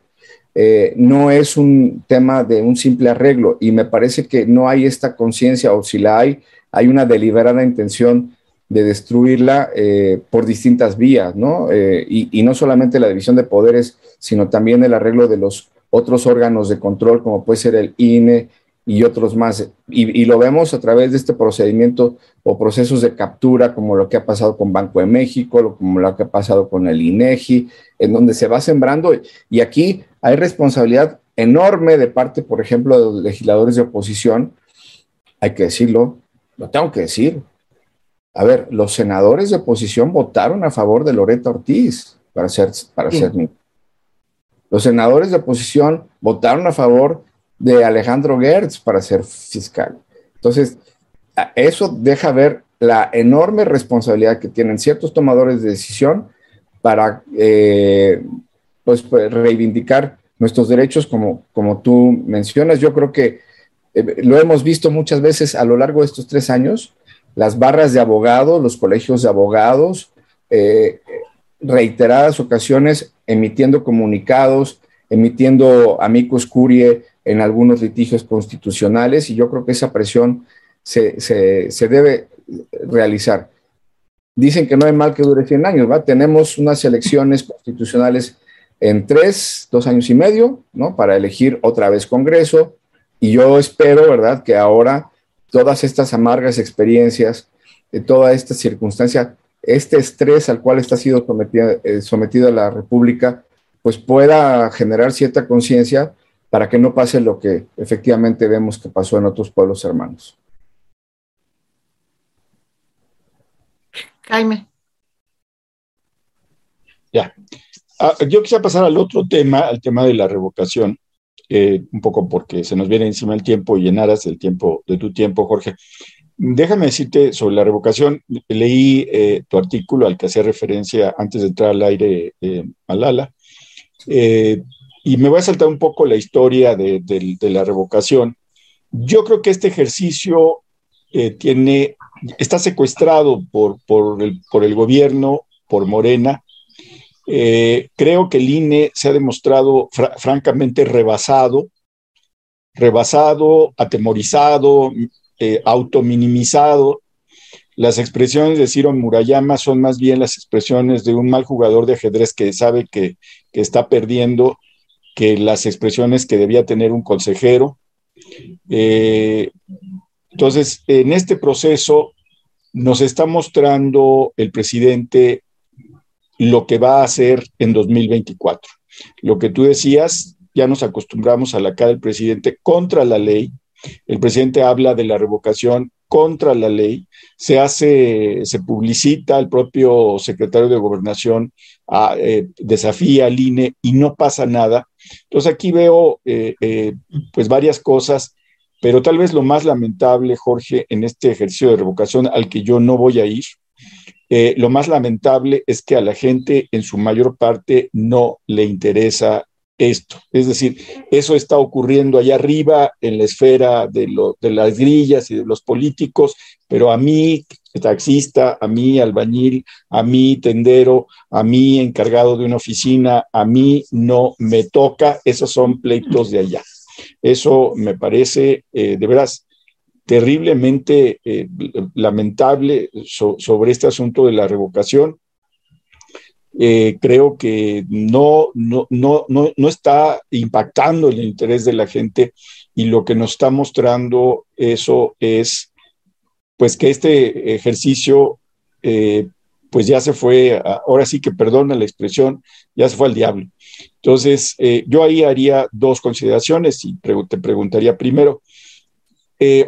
Eh, no es un tema de un simple arreglo y me parece que no hay esta conciencia o si la hay, hay una deliberada intención de destruirla eh, por distintas vías, ¿no? Eh, y, no solamente la división de poderes, sino también el arreglo de los otros órganos de control, como puede ser el INE y otros más. Y, lo vemos a través de este procedimiento o procesos de captura, como lo que ha pasado con Banco de México, como lo que ha pasado con el INEGI, en donde se va sembrando. Y aquí hay responsabilidad enorme de parte, por ejemplo, de los legisladores de oposición, hay que decirlo, lo tengo que decir. A ver, los senadores de oposición votaron a favor de Loreta Ortiz para ser, para ser Los senadores de oposición votaron a favor de Alejandro Gertz para ser fiscal. Entonces, eso deja ver la enorme responsabilidad que tienen ciertos tomadores de decisión para eh, pues, pues, reivindicar nuestros derechos como, como tú mencionas. Yo creo que eh, lo hemos visto muchas veces a lo largo de estos tres años, las barras de abogados, los colegios de abogados, eh, reiteradas ocasiones emitiendo comunicados, emitiendo amicus curie en algunos litigios constitucionales y yo creo que esa presión se, se, debe realizar. Dicen que no hay mal que dure 100 años, ¿va? Tenemos unas elecciones constitucionales en tres, dos años y medio, ¿no? Para elegir otra vez Congreso, y yo espero, ¿verdad?, que ahora todas estas amargas experiencias, de toda esta circunstancia, este estrés al cual está sido sometida, eh, sometida la República, pues pueda generar cierta conciencia para que no pase lo que efectivamente vemos que pasó en otros pueblos hermanos. Jaime. Ya. Ah, yo quisiera pasar al otro tema, al tema de la revocación. Eh, un poco porque se nos viene encima el tiempo y llenaras el tiempo de tu tiempo, Jorge. Déjame decirte sobre la revocación. Leí eh, tu artículo al que hacía referencia antes de entrar al aire eh, Malala, eh, y me voy a saltar un poco la historia de, la revocación. Yo creo que este ejercicio tiene, está secuestrado por, por, el, por el gobierno, por Morena, eh, creo que el INE se ha demostrado francamente rebasado, rebasado, atemorizado, eh, autominimizado. Las expresiones de Ciro Murayama son más bien las expresiones de un mal jugador de ajedrez que sabe que, está perdiendo que las expresiones que debía tener un consejero. Eh, entonces, en este proceso nos está mostrando el presidente lo que va a hacer en 2024. Lo que tú decías, ya nos acostumbramos a la cara del presidente contra la ley. El presidente habla de la revocación contra la ley, se hace, se publicita, el propio secretario de gobernación a, ah, eh, desafía al INE y no pasa nada. Entonces aquí veo eh, eh, pues varias cosas, pero tal vez lo más lamentable, Jorge, en este ejercicio de revocación al que yo no voy a ir, lo más lamentable es que a la gente en su mayor parte no le interesa esto. Es decir, eso está ocurriendo allá arriba en la esfera de, de las grillas y de los políticos, pero a mí, taxista, a mí, albañil, a mí, tendero, a mí, encargado de una oficina, a mí no me toca, esos son pleitos de allá. Eso me parece, eh, de veras, terriblemente eh, lamentable sobre este asunto de la revocación eh, creo que no, no, no, no, está impactando el interés de la gente y lo que nos está mostrando eso es pues que este ejercicio eh, pues ya se fue, ahora sí que perdona la expresión, ya se fue al diablo. Entonces, yo ahí haría dos consideraciones y te preguntaría primero,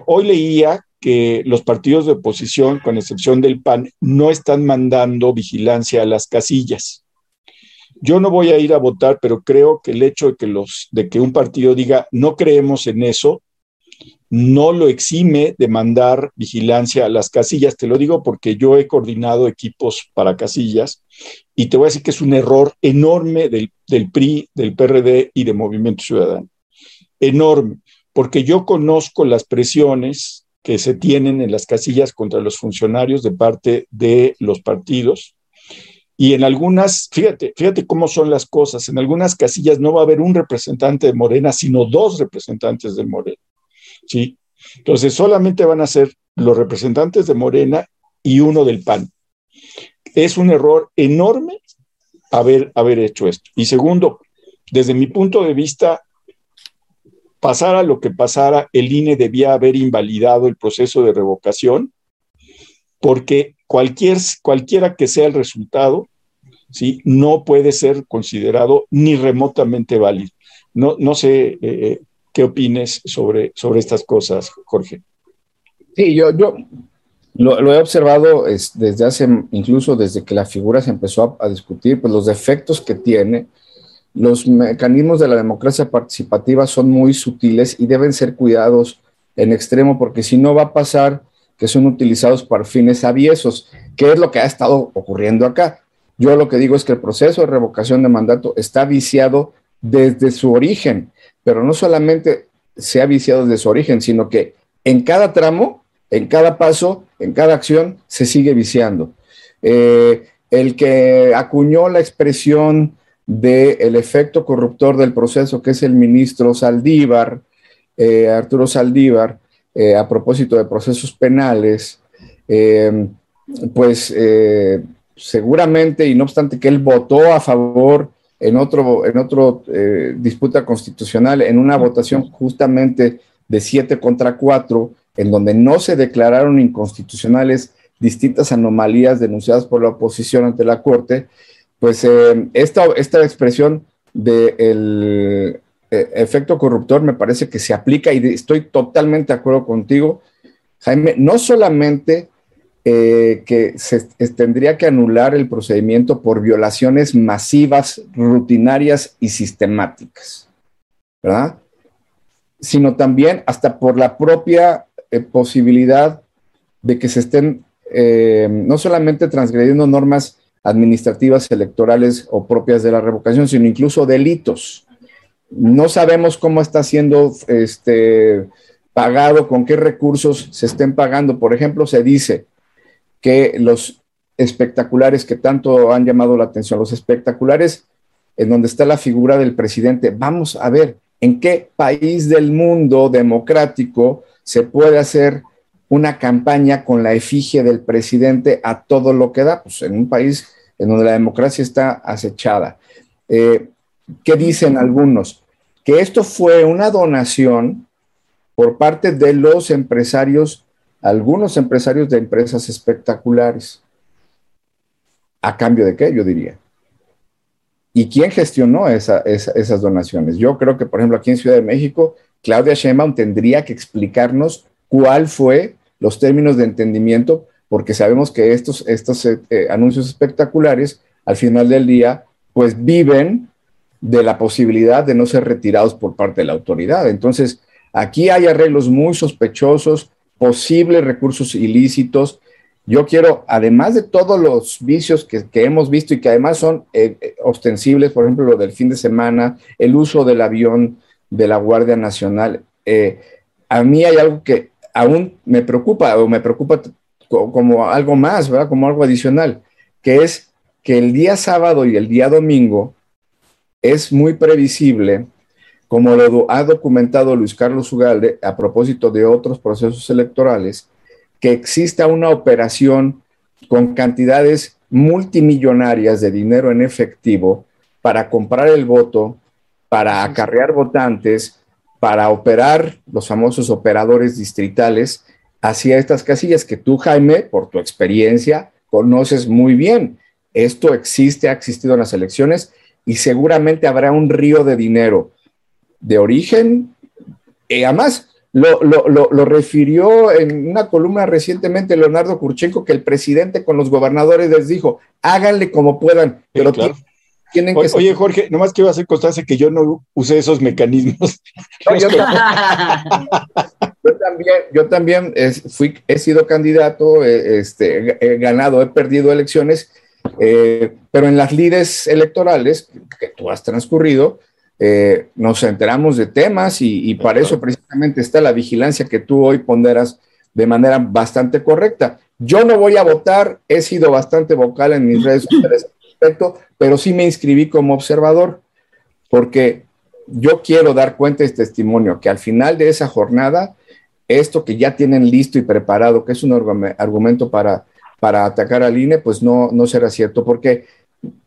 hoy leía que los partidos de oposición, con excepción del PAN, no están mandando vigilancia a las casillas. Yo no voy a ir a votar, pero creo que el hecho de que, los, de que un partido diga no creemos en eso, no lo exime de mandar vigilancia a las casillas. Te lo digo porque yo he coordinado equipos para casillas y te voy a decir que es un error enorme del, del PRI, del PRD y de Movimiento Ciudadano. Enorme, porque yo conozco las presiones que se tienen en las casillas contra los funcionarios de parte de los partidos. Y en algunas, fíjate, fíjate cómo son las cosas, en algunas casillas no va a haber un representante de Morena, sino dos representantes de Morena. ¿sí? Entonces solamente van a ser los representantes de Morena y uno del PAN. Es un error enorme haber, haber hecho esto. Y segundo, desde mi punto de vista, pasara lo que pasara, el INE debía haber invalidado el proceso de revocación, porque cualquier, cualquiera que sea el resultado, ¿sí? no puede ser considerado ni remotamente válido. No, no sé eh, qué opines sobre, sobre estas cosas, Jorge. Sí, yo, yo lo, he observado desde hace, incluso desde que la figura se empezó a, a discutir, pues los defectos que tiene, los mecanismos de la democracia participativa son muy sutiles y deben ser cuidados en extremo porque si no va a pasar que son utilizados para fines aviesos, que es lo que ha estado ocurriendo acá. Yo lo que digo es que el proceso de revocación de mandato está viciado desde su origen, pero no solamente se ha viciado desde su origen, sino que en cada tramo, en cada paso, en cada acción, se sigue viciando. Eh, el que acuñó la expresión del efecto corruptor del proceso, que es el ministro Saldívar, eh, Arturo Saldívar, eh, a propósito de procesos penales, eh, pues seguramente, y no obstante que él votó a favor en otro, en otro disputa constitucional, en una votación justamente de siete contra cuatro, en donde no se declararon inconstitucionales distintas anomalías denunciadas por la oposición ante la Corte, pues eh, esta, esta expresión del eh, efecto corruptor me parece que se aplica y estoy totalmente de acuerdo contigo, Jaime, no solamente eh, que se tendría que anular el procedimiento por violaciones masivas, rutinarias y sistemáticas, ¿verdad? Sino también hasta por la propia posibilidad de que se estén no solamente transgrediendo normas administrativas electorales o propias de la revocación, sino incluso delitos. No sabemos cómo está siendo este, pagado, con qué recursos se estén pagando. Por ejemplo, se dice que los espectaculares que tanto han llamado la atención, los espectaculares en donde está la figura del presidente, vamos a ver en qué país del mundo democrático se puede hacer una campaña con la efigie del presidente a todo lo que da, pues en un país en donde la democracia está acechada. Eh, ¿Qué dicen algunos? Que esto fue una donación por parte de los empresarios, algunos empresarios de empresas espectaculares. ¿A cambio de qué? Yo diría. ¿Y quién gestionó esas donaciones? Yo creo que, por ejemplo, aquí en Ciudad de México, Claudia Sheinbaum tendría que explicarnos cuál fue los términos de entendimiento, porque sabemos que estos, estos eh, eh, anuncios espectaculares, al final del día, pues viven de la posibilidad de no ser retirados por parte de la autoridad. Entonces, Aquí hay arreglos muy sospechosos, posibles recursos ilícitos. Yo quiero, además de todos los vicios que, hemos visto y que además son eh, ostensibles, por ejemplo, lo del fin de semana, el uso del avión de la Guardia Nacional, a mí hay algo que aún me preocupa o me preocupa como algo más, ¿verdad? Como algo adicional, que es que el día sábado y el día domingo es muy previsible como lo ha documentado Luis Carlos Ugalde a propósito de otros procesos electorales, que exista una operación con cantidades multimillonarias de dinero en efectivo para comprar el voto, para acarrear votantes, para operar los famosos operadores distritales hacia estas casillas que tú, Jaime, por tu experiencia, conoces muy bien. Esto existe, ha existido en las elecciones y seguramente habrá un río de dinero de origen. y además, lo, lo, refirió en una columna recientemente Leonardo Kurchenko, que el presidente con los gobernadores les dijo, háganle como puedan, pero tienen que... Oye, Jorge, nomás quiero hacer constancia que yo no usé esos mecanismos. yo, también, yo también fui, he sido candidato, este, he ganado, he perdido elecciones, eh, pero en las lides electorales que tú has transcurrido, eh, nos enteramos de temas y, para eso precisamente está la vigilancia que tú hoy ponderas de manera bastante correcta. Yo no voy a votar, he sido bastante vocal en mis redes sociales pero sí me inscribí como observador, porque yo quiero dar cuenta de este testimonio, que al final de esa jornada, esto que ya tienen listo y preparado, que es un argumento para, para atacar al INE, pues no, no será cierto, porque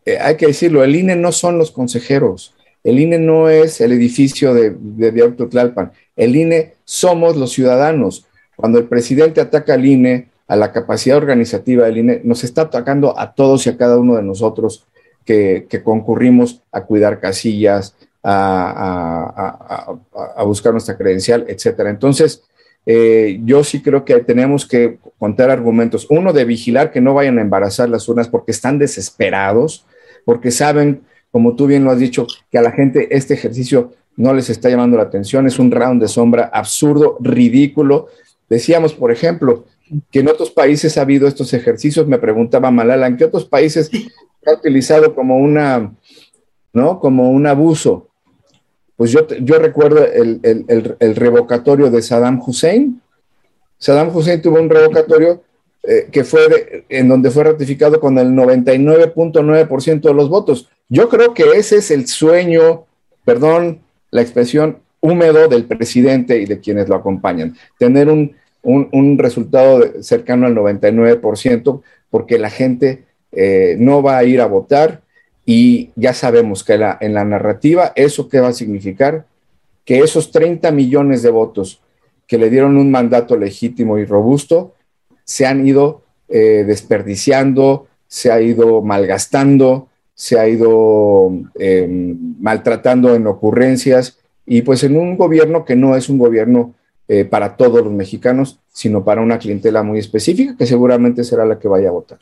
eh, hay que decirlo, el INE no son los consejeros, el INE no es el edificio de, de, Tlalpan. El INE somos los ciudadanos. Cuando el presidente ataca al INE, a la capacidad organizativa del INE, nos está atacando a todos y a cada uno de nosotros que, concurrimos a cuidar casillas, a, buscar nuestra credencial, etcétera. Entonces, eh, yo sí creo que tenemos que contar argumentos. Uno, de vigilar que no vayan a embarazar las urnas porque están desesperados, porque saben como tú bien lo has dicho, que a la gente este ejercicio no les está llamando la atención, es un round de sombra absurdo, ridículo. Decíamos, por ejemplo, que en otros países ha habido estos ejercicios, me preguntaba Malala, ¿en qué otros países se ha utilizado como una, ¿no? Como un abuso? Pues yo, yo recuerdo el, el revocatorio de Saddam Hussein. Saddam Hussein tuvo un revocatorio eh, que fue en donde fue ratificado con el 99.9% de los votos. Yo creo que ese es el sueño, perdón, la expresión húmedo del presidente y de quienes lo acompañan, tener un, resultado cercano al 99%, porque la gente eh, no va a ir a votar y ya sabemos que en la narrativa, ¿eso qué va a significar? Que esos 30 millones de votos que le dieron un mandato legítimo y robusto, se han ido eh, desperdiciando, se ha ido malgastando, se ha ido em, maltratando en ocurrencias y pues en un gobierno que no es un gobierno eh, para todos los mexicanos, sino para una clientela muy específica que seguramente será la que vaya a votar.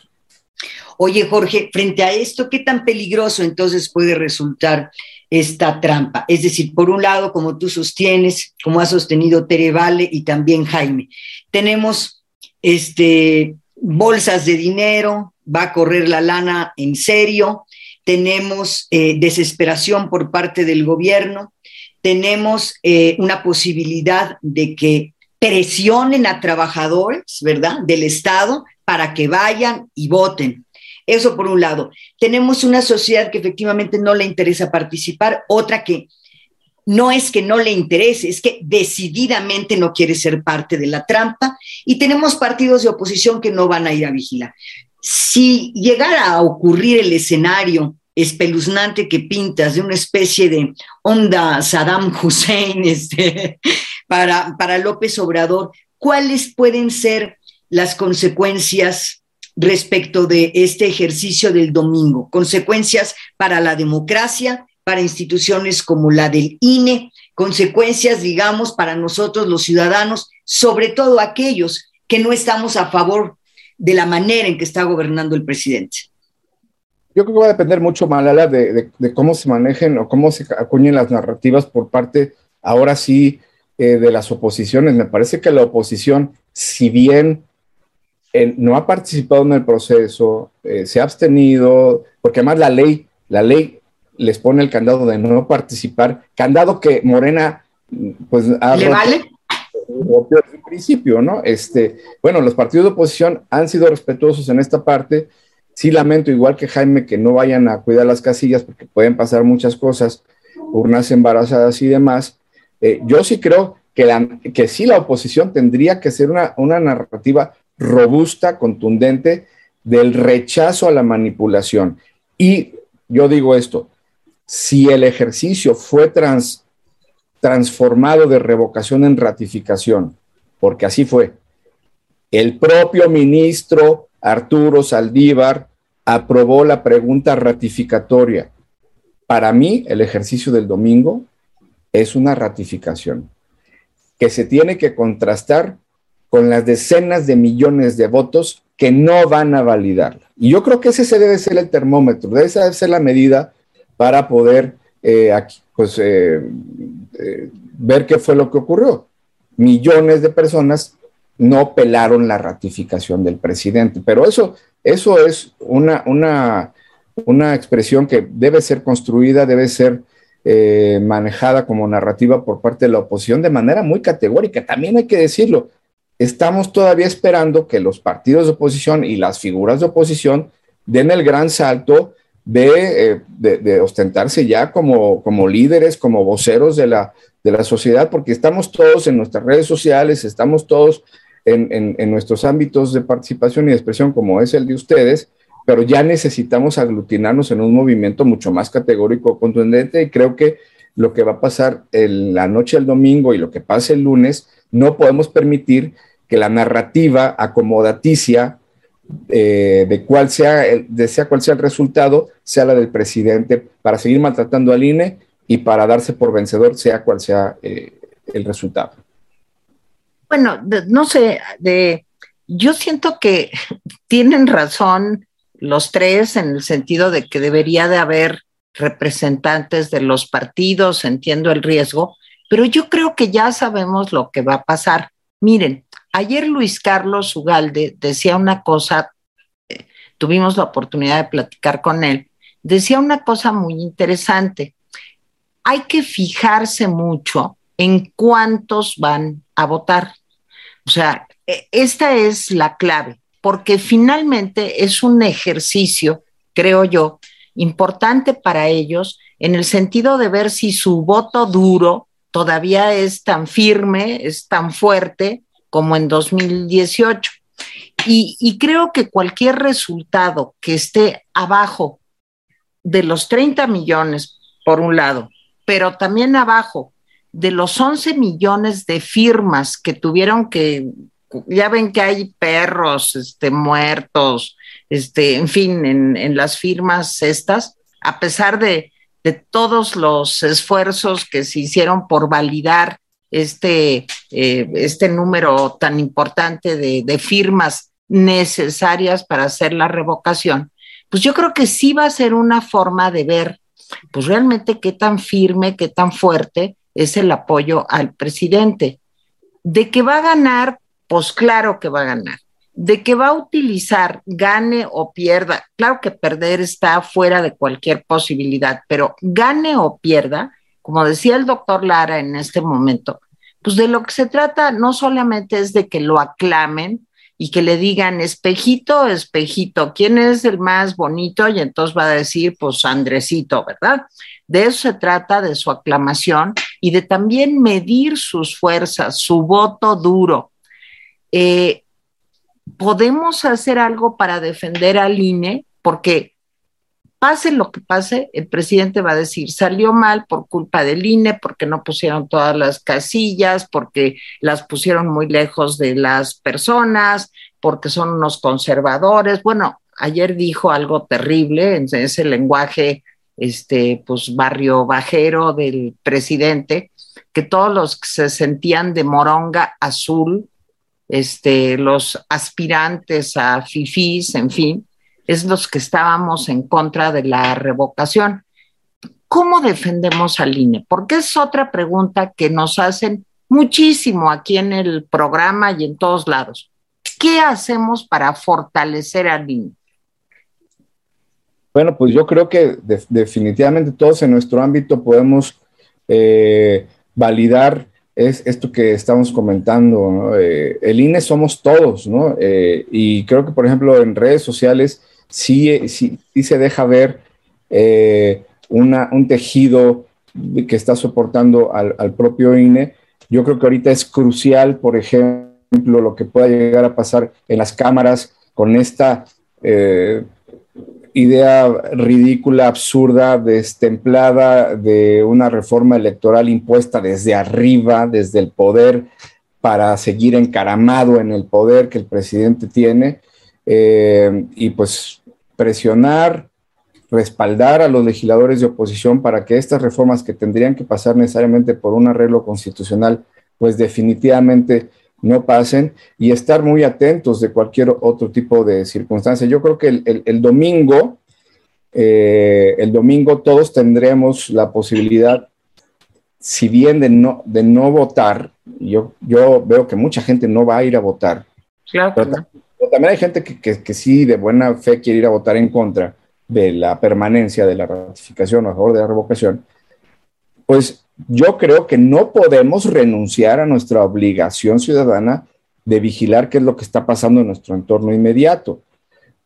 Oye, Jorge, frente a esto, ¿qué tan peligroso entonces puede resultar esta trampa? Es decir, por un lado, como tú sostienes, como ha sostenido Tere Vale y también Jaime, tenemos este, bolsas de dinero, va a correr la lana en serio, tenemos eh, desesperación por parte del gobierno, tenemos eh, una posibilidad de que presionen a trabajadores, ¿verdad?, del Estado para que vayan y voten. Eso por un lado. Tenemos una sociedad que efectivamente no le interesa participar, otra que no es que no le interese, es que decididamente no quiere ser parte de la trampa y tenemos partidos de oposición que no van a ir a vigilar. Si llegara a ocurrir el escenario espeluznante que pintas de una especie de onda Saddam Hussein, este, para, para López Obrador, ¿cuáles pueden ser las consecuencias respecto de este ejercicio del domingo? Consecuencias para la democracia, para instituciones como la del INE, consecuencias, digamos, para nosotros los ciudadanos, sobre todo aquellos que no estamos a favor de la manera en que está gobernando el presidente. Yo creo que va a depender mucho, Malala, de, cómo se manejen o cómo se acuñen las narrativas por parte, ahora sí, eh, de las oposiciones. Me parece que la oposición, si bien eh, no ha participado en el proceso, eh, se ha abstenido, porque además la ley, la ley les pone el candado de no participar, candado que Morena, pues, ha ¿Le vale? Desde el principio, ¿no? Este, bueno, los partidos de oposición han sido respetuosos en esta parte. Sí lamento, igual que Jaime, que no vayan a cuidar las casillas porque pueden pasar muchas cosas, urnas embarazadas y demás. Eh, yo sí creo que, que sí la oposición tendría que ser una, una narrativa robusta, contundente, del rechazo a la manipulación. Y yo digo esto, si el ejercicio fue trans, transformado de revocación en ratificación, porque así fue, el propio ministro Arturo Saldívar aprobó la pregunta ratificatoria. Para mí, el ejercicio del domingo es una ratificación que se tiene que contrastar con las decenas de millones de votos que no van a validarla. Y yo creo que ese debe ser el termómetro, debe ser la medida para poder eh, pues, eh, eh, ver qué fue lo que ocurrió. Millones de personas no pelaron la ratificación del presidente, pero eso, eso es una, una, una expresión que debe ser construida, debe ser manejada como narrativa por parte de la oposición de manera muy categórica. También hay que decirlo, estamos todavía esperando que los partidos de oposición y las figuras de oposición den el gran salto eh, de, ostentarse ya como, como líderes, como voceros de la, de la sociedad, porque estamos todos en nuestras redes sociales, estamos todos en, en, nuestros ámbitos de participación y de expresión como es el de ustedes, pero ya necesitamos aglutinarnos en un movimiento mucho más categórico, contundente, y creo que lo que va a pasar en la noche del domingo y lo que pase el lunes, no podemos permitir que la narrativa acomodaticia eh, de cuál sea, de sea cual sea el resultado, sea la del presidente, para seguir maltratando al INE y para darse por vencedor, sea cual sea eh, el resultado. Bueno, no sé, de, yo siento que tienen razón los tres en el sentido de que debería de haber representantes de los partidos, entiendo el riesgo, pero yo creo que ya sabemos lo que va a pasar. Miren, Ayer Luis Carlos Ugalde decía una cosa, eh, tuvimos la oportunidad de platicar con él, decía una cosa muy interesante. Hay que fijarse mucho en cuántos van a votar. O sea, e, esta es la clave, porque finalmente es un ejercicio, creo yo, importante para ellos en el sentido de ver si su voto duro todavía es tan firme, es tan fuerte como en 2018. Y, creo que cualquier resultado que esté abajo de los 30 millones, por un lado, pero también abajo de los 11 millones de firmas que tuvieron que, ya ven que hay perros este, muertos, este, en fin, en, en las firmas estas, a pesar de, de todos los esfuerzos que se hicieron por validar este, eh, este número tan importante de, firmas necesarias para hacer la revocación, pues yo creo que sí va a ser una forma de ver, pues realmente qué tan firme, qué tan fuerte es el apoyo al presidente. De que va a ganar, pues claro que va a ganar. De que va a utilizar, gane o pierda, claro que perder está fuera de cualquier posibilidad, pero gane o pierda, como decía el doctor Lara en este momento, pues de lo que se trata no solamente es de que lo aclamen y que le digan, espejito, espejito, ¿quién es el más bonito? Y entonces va a decir, pues Andresito, ¿verdad? De eso se trata, de su aclamación y de también medir sus fuerzas, su voto duro. Eh, ¿Podemos hacer algo para defender al INE? Porque pase lo que pase, el presidente va a decir, salió mal por culpa del INE, porque no pusieron todas las casillas, porque las pusieron muy lejos de las personas, porque son unos conservadores. Bueno, ayer dijo algo terrible en ese lenguaje, este, pues barrio bajero del presidente, que todos los que se sentían de moronga azul, este, los aspirantes a FIFIs, en fin, es los que estábamos en contra de la revocación. ¿Cómo defendemos al INE? Porque es otra pregunta que nos hacen muchísimo aquí en el programa y en todos lados. ¿Qué hacemos para fortalecer al INE? Bueno, pues yo creo que definitivamente todos en nuestro ámbito podemos eh, validar es esto que estamos comentando. Eh, el INE somos todos, ¿no? Eh, y creo que, por ejemplo, en redes sociales sí, sí, se deja ver eh, un tejido que está soportando al, propio INE. Yo creo que ahorita es crucial, por ejemplo, lo que pueda llegar a pasar en las cámaras con esta idea ridícula, absurda, destemplada de una reforma electoral impuesta desde arriba, desde el poder, para seguir encaramado en el poder que el presidente tiene. Eh, y pues presionar, respaldar a los legisladores de oposición para que estas reformas que tendrían que pasar necesariamente por un arreglo constitucional, pues definitivamente no pasen y estar muy atentos de cualquier otro tipo de circunstancia. Yo creo que el, domingo, eh, el domingo todos tendremos la posibilidad, si bien de no, de no votar, yo, yo veo que mucha gente no va a ir a votar. Claro también hay gente que, sí de buena fe quiere ir a votar en contra de la permanencia de la ratificación a favor de la revocación, pues yo creo que no podemos renunciar a nuestra obligación ciudadana de vigilar qué es lo que está pasando en nuestro entorno inmediato.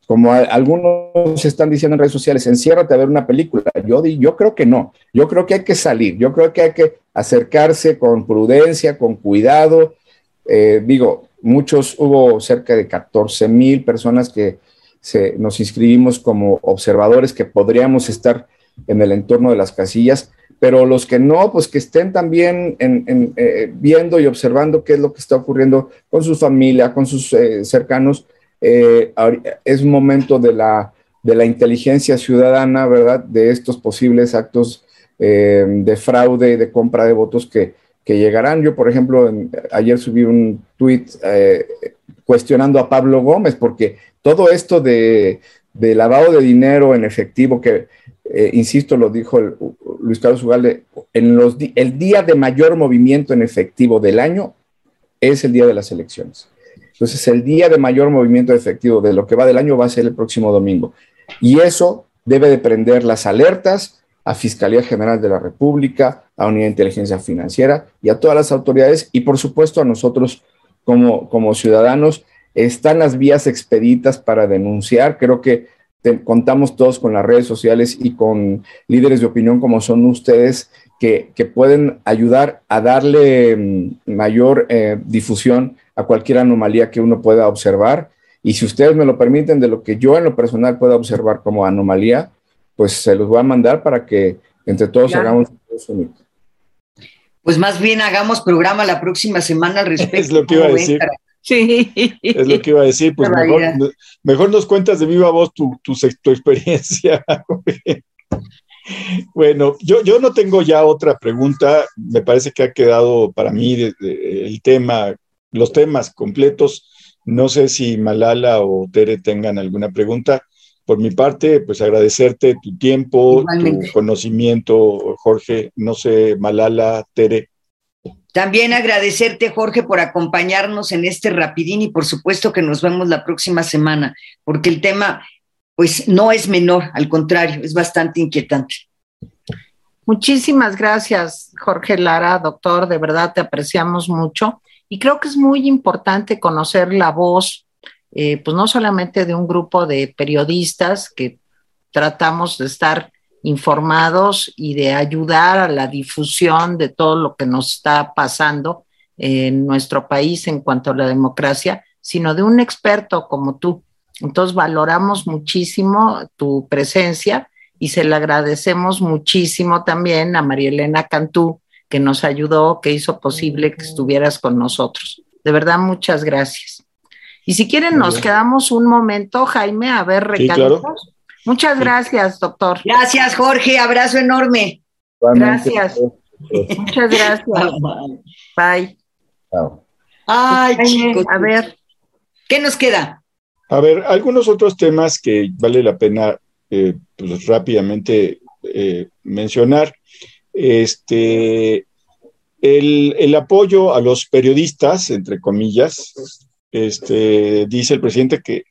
Como algunos están diciendo en redes sociales, enciérrate a ver una película. Yo, yo creo que no. Yo creo que hay que salir. Yo creo que hay que acercarse con prudencia, con cuidado. Eh, digo, muchos, hubo cerca de 14 mil personas que se, nos inscribimos como observadores que podríamos estar en el entorno de las casillas, pero los que no, pues que estén también en, eh, viendo y observando qué es lo que está ocurriendo con su familia, con sus eh, cercanos. Eh, es un momento de la, de la inteligencia ciudadana, ¿verdad? De estos posibles actos de fraude y de compra de votos que, que llegarán. Yo, por ejemplo, ayer subí un tuit eh, cuestionando a Pablo Gómez, porque todo esto de, lavado de dinero en efectivo, que, eh, insisto, lo dijo Luis Carlos Ugalde, en los el día de mayor movimiento en efectivo del año es el día de las elecciones. Entonces, el día de mayor movimiento efectivo de lo que va del año va a ser el próximo domingo. Y eso debe de prender las alertas a Fiscalía General de la República, a Unidad de Inteligencia Financiera y a todas las autoridades y por supuesto a nosotros como ciudadanos. Están las vías expeditas para denunciar. Creo que contamos todos con las redes sociales y con líderes de opinión como son ustedes que, pueden ayudar a darle mm, mayor eh, difusión a cualquier anomalía que uno pueda observar. Y si ustedes me lo permiten, de lo que yo en lo personal pueda observar como anomalía, pues se los voy a mandar para que entre todos hagamos Pues más bien hagamos programa la próxima semana al respecto. Es lo que iba a decir. Sí. Es lo que iba a decir. Pues mejor, nos cuentas de viva voz tu, tu, experiencia. bueno, yo, yo no tengo ya otra pregunta. Me parece que ha quedado para mí el tema, los temas completos. No sé si Malala o Tere tengan alguna pregunta por mi parte, pues agradecerte tu tiempo, tu conocimiento, Jorge, no sé, Malala, Tere. También agradecerte, Jorge, por acompañarnos en este rapidín y por supuesto que nos vemos la próxima semana, porque el tema, pues, no es menor, al contrario, es bastante inquietante. Muchísimas gracias, Jorge Lara, doctor, de verdad te apreciamos mucho y creo que es muy importante conocer la voz eh, pues no solamente de un grupo de periodistas que tratamos de estar informados y de ayudar a la difusión de todo lo que nos está pasando en nuestro país en cuanto a la democracia, sino de un experto como tú. Entonces valoramos muchísimo tu presencia y se le agradecemos muchísimo también a María Elena Cantú, que nos ayudó, que hizo posible que estuvieras con nosotros. De verdad, muchas gracias. Y si quieren, nos quedamos un momento, Jaime, a ver recados. Muchas gracias, doctor. Gracias, Jorge. Abrazo enorme. Gracias. Muchas gracias. Bye. Ay, chicos. A ver. ¿Qué nos queda? A ver, algunos otros temas que vale la pena eh, pues, rápidamente eh, mencionar. Este, el, el, apoyo a los periodistas, entre comillas, este, dice el presidente que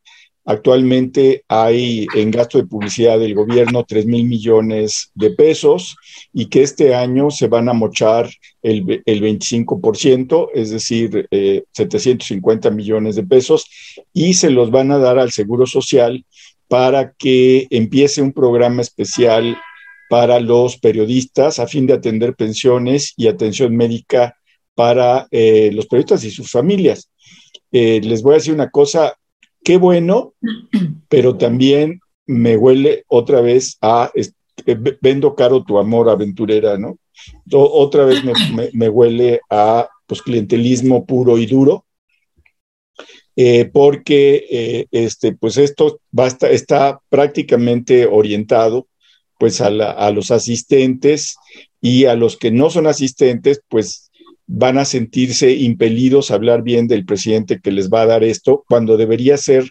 Actualmente hay en gasto de publicidad del gobierno 3 mil millones de pesos y que este año se van a mochar el, el 25%, es decir, 750 eh, millones de pesos, y se los van a dar al Seguro Social para que empiece un programa especial para los periodistas a fin de atender pensiones y atención médica para eh, los periodistas y sus familias. Eh, les voy a decir una cosa, qué bueno, pero también me huele otra vez a eh, vendo caro tu amor aventurera, ¿no? otra vez me, huele a pues, clientelismo puro y duro, eh, porque eh, este, pues esto está prácticamente orientado pues a, los asistentes y a los que no son asistentes, pues van a sentirse impelidos a hablar bien del presidente que les va a dar esto, cuando debería ser,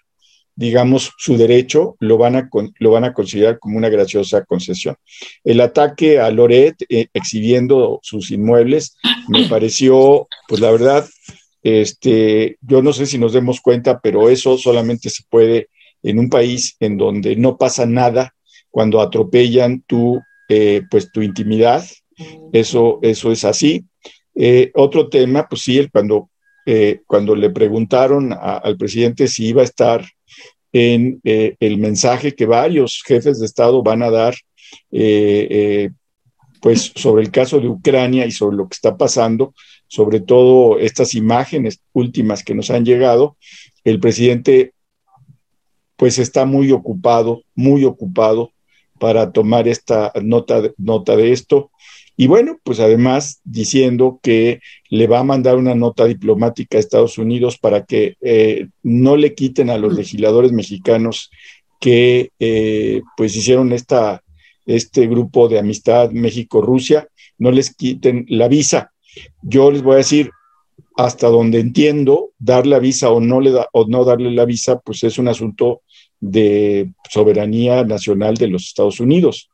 digamos, su derecho, lo van a, lo van a considerar como una graciosa concesión. El ataque a Loret eh, exhibiendo sus inmuebles me pareció, pues la verdad, este, yo no sé si nos demos cuenta, pero eso solamente se puede en un país en donde no pasa nada cuando atropellan tu, eh, pues, tu intimidad. Eso, eso es así. Eh, otro tema, pues sí, cuando, eh, cuando le preguntaron al presidente si iba a estar en eh, el mensaje que varios jefes de Estado van a dar, pues sobre el caso de Ucrania y sobre lo que está pasando, sobre todo estas imágenes últimas que nos han llegado, el presidente pues está muy ocupado, muy ocupado para tomar esta nota, nota de esto. Y bueno, pues además diciendo que le va a mandar una nota diplomática a Estados Unidos para que eh, no le quiten a los legisladores mexicanos que eh, pues hicieron esta, este grupo de amistad México-Rusia, no les quiten la visa. Yo les voy a decir, hasta donde entiendo, dar la visa o no, le da, o no darle la visa, pues es un asunto de soberanía nacional de los Estados Unidos.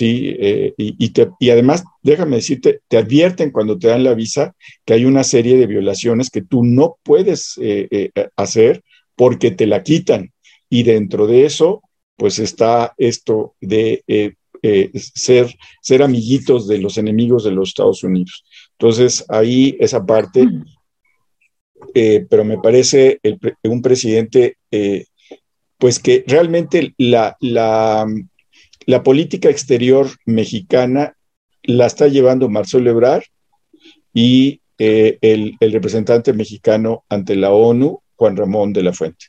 Sí, eh, y, y, además, déjame decirte, te advierten cuando te dan la visa que hay una serie de violaciones que tú no puedes eh, eh, hacer porque te la quitan. Y dentro de eso, pues está esto de ser, ser amiguitos de los enemigos de los Estados Unidos. Entonces, ahí esa parte, pero me parece un presidente, pues que realmente la, la la política exterior mexicana la está llevando Marcelo Ebrard y eh, el, representante mexicano ante la ONU, Juan Ramón de la Fuente.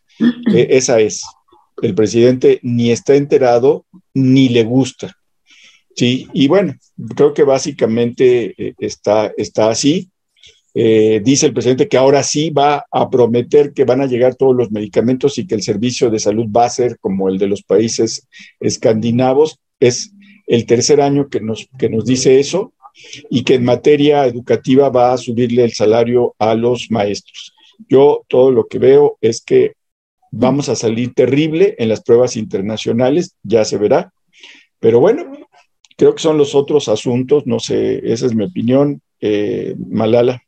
Eh, esa es. El presidente ni está enterado ni le gusta. Sí, y bueno, creo que básicamente eh, está, está así. Dice el presidente que ahora sí va a prometer que van a llegar todos los medicamentos y que el servicio de salud va a ser como el de los países escandinavos. Es el tercer año que nos, que nos dice eso y que en materia educativa va a subirle el salario a los maestros. Yo todo lo que veo es que vamos a salir terrible en las pruebas internacionales, ya se verá. Pero bueno, creo que son los otros asuntos, no sé, esa es mi opinión. Eh, Malala.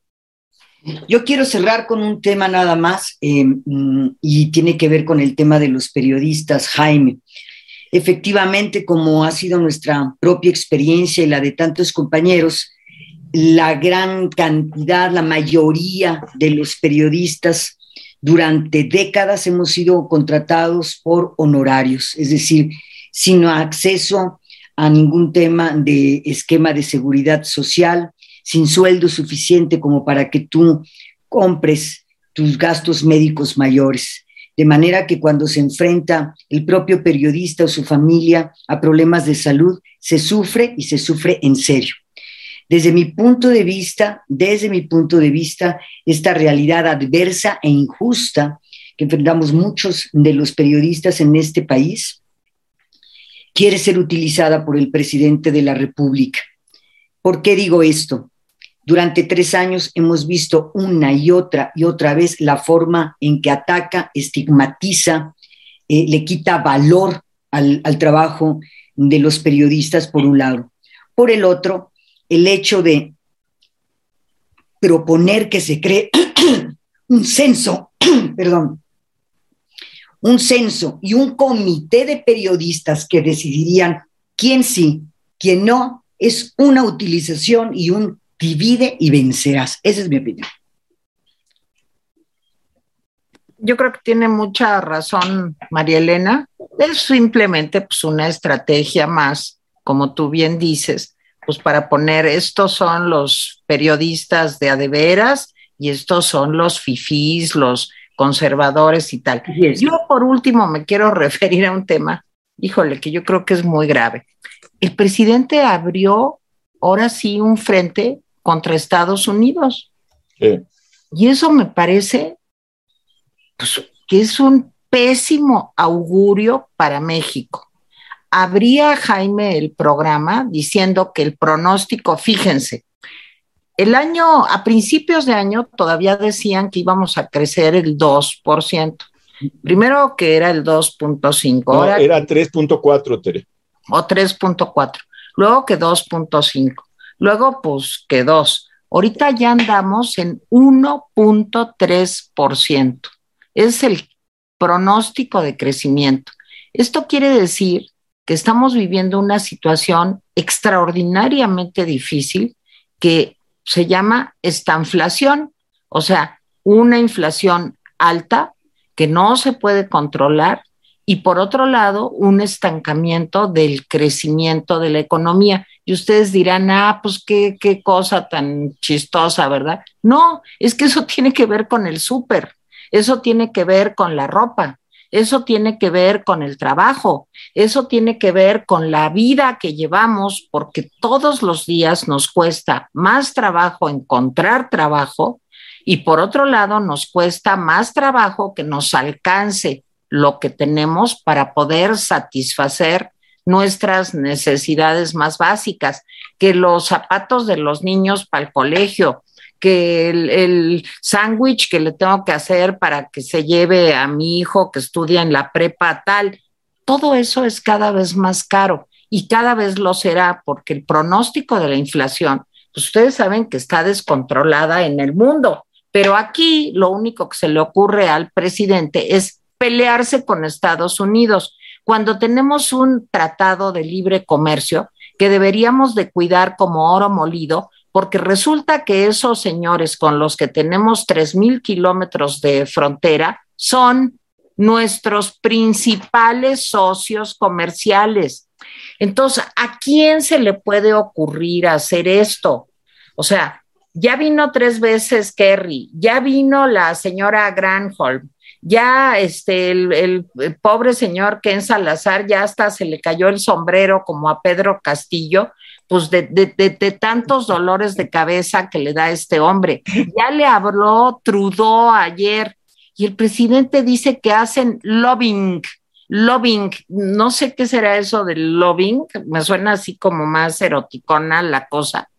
Yo quiero cerrar con un tema nada más eh, mm, y tiene que ver con el tema de los periodistas, Jaime. Efectivamente, como ha sido nuestra propia experiencia y la de tantos compañeros, la gran cantidad, la mayoría de los periodistas durante décadas hemos sido contratados por honorarios, es decir, sin acceso a ningún tema de esquema de seguridad social, sin sueldo suficiente como para que tú compres tus gastos médicos mayores. de manera que cuando se enfrenta el propio periodista o su familia a problemas de salud, se sufre y se sufre en serio. Desde mi punto de vista, desde mi punto de vista, esta realidad adversa e injusta que enfrentamos muchos de los periodistas en este país, quiere ser utilizada por el presidente de la República. ¿Por qué digo esto? Durante tres años hemos visto una y otra y otra vez la forma en que ataca, estigmatiza, eh, le quita valor al, al trabajo de los periodistas, por un lado. Por el otro, el hecho de proponer que se cree un censo, perdón, un censo y un comité de periodistas que decidirían quién sí, quién no, es una utilización y un divide y vencerás. Esa es mi opinión. Yo creo que tiene mucha razón María Elena. Es simplemente pues, una estrategia más, como tú bien dices, pues para poner, estos son los periodistas de adeveras y estos son los fifís, los conservadores y tal. Yo por último me quiero referir a un tema, híjole, que yo creo que es muy grave. El presidente abrió ahora sí un frente contra Estados Unidos. Y eso me parece pues, que es un pésimo augurio para México. Habría Jaime el programa diciendo que el pronóstico, fíjense, el año, a principios de año todavía decían que íbamos a crecer el 2%. Primero que era el 2.5. No, era 3.4, Tere. O 3.4. Luego que 2.5. Luego, pues que dos. Ahorita ya andamos en 1.3%. Es el pronóstico de crecimiento. Esto quiere decir que estamos viviendo una situación extraordinariamente difícil que se llama estanflación, o sea, una inflación alta que no se puede controlar y por otro lado, un estancamiento del crecimiento de la economía. Y ustedes dirán, ah, pues qué, qué cosa tan chistosa, ¿verdad? No, es que eso tiene que ver con el súper, eso tiene que ver con la ropa, eso tiene que ver con el trabajo, eso tiene que ver con la vida que llevamos, porque todos los días nos cuesta más trabajo encontrar trabajo y por otro lado nos cuesta más trabajo que nos alcance lo que tenemos para poder satisfacer nuestras necesidades más básicas, que los zapatos de los niños para el colegio, que el, sándwich que le tengo que hacer para que se lleve a mi hijo que estudia en la prepa tal, todo eso es cada vez más caro y cada vez lo será porque el pronóstico de la inflación, pues ustedes saben que está descontrolada en el mundo, pero aquí lo único que se le ocurre al presidente es pelearse con Estados Unidos, cuando tenemos un tratado de libre comercio que deberíamos de cuidar como oro molido, porque resulta que esos señores con los que tenemos tres mil kilómetros de frontera son nuestros principales socios comerciales. Entonces, ¿a quién se le puede ocurrir hacer esto? O sea, ya vino tres veces Kerry, ya vino la señora Granholm, ya este, el, pobre señor Ken Salazar ya hasta se le cayó el sombrero como a Pedro Castillo, pues de, de, tantos dolores de cabeza que le da este hombre. Ya le habló Trudeau ayer y el presidente dice que hacen lobbying, lobbying, no sé qué será eso del lobbying, me suena así como más eroticona la cosa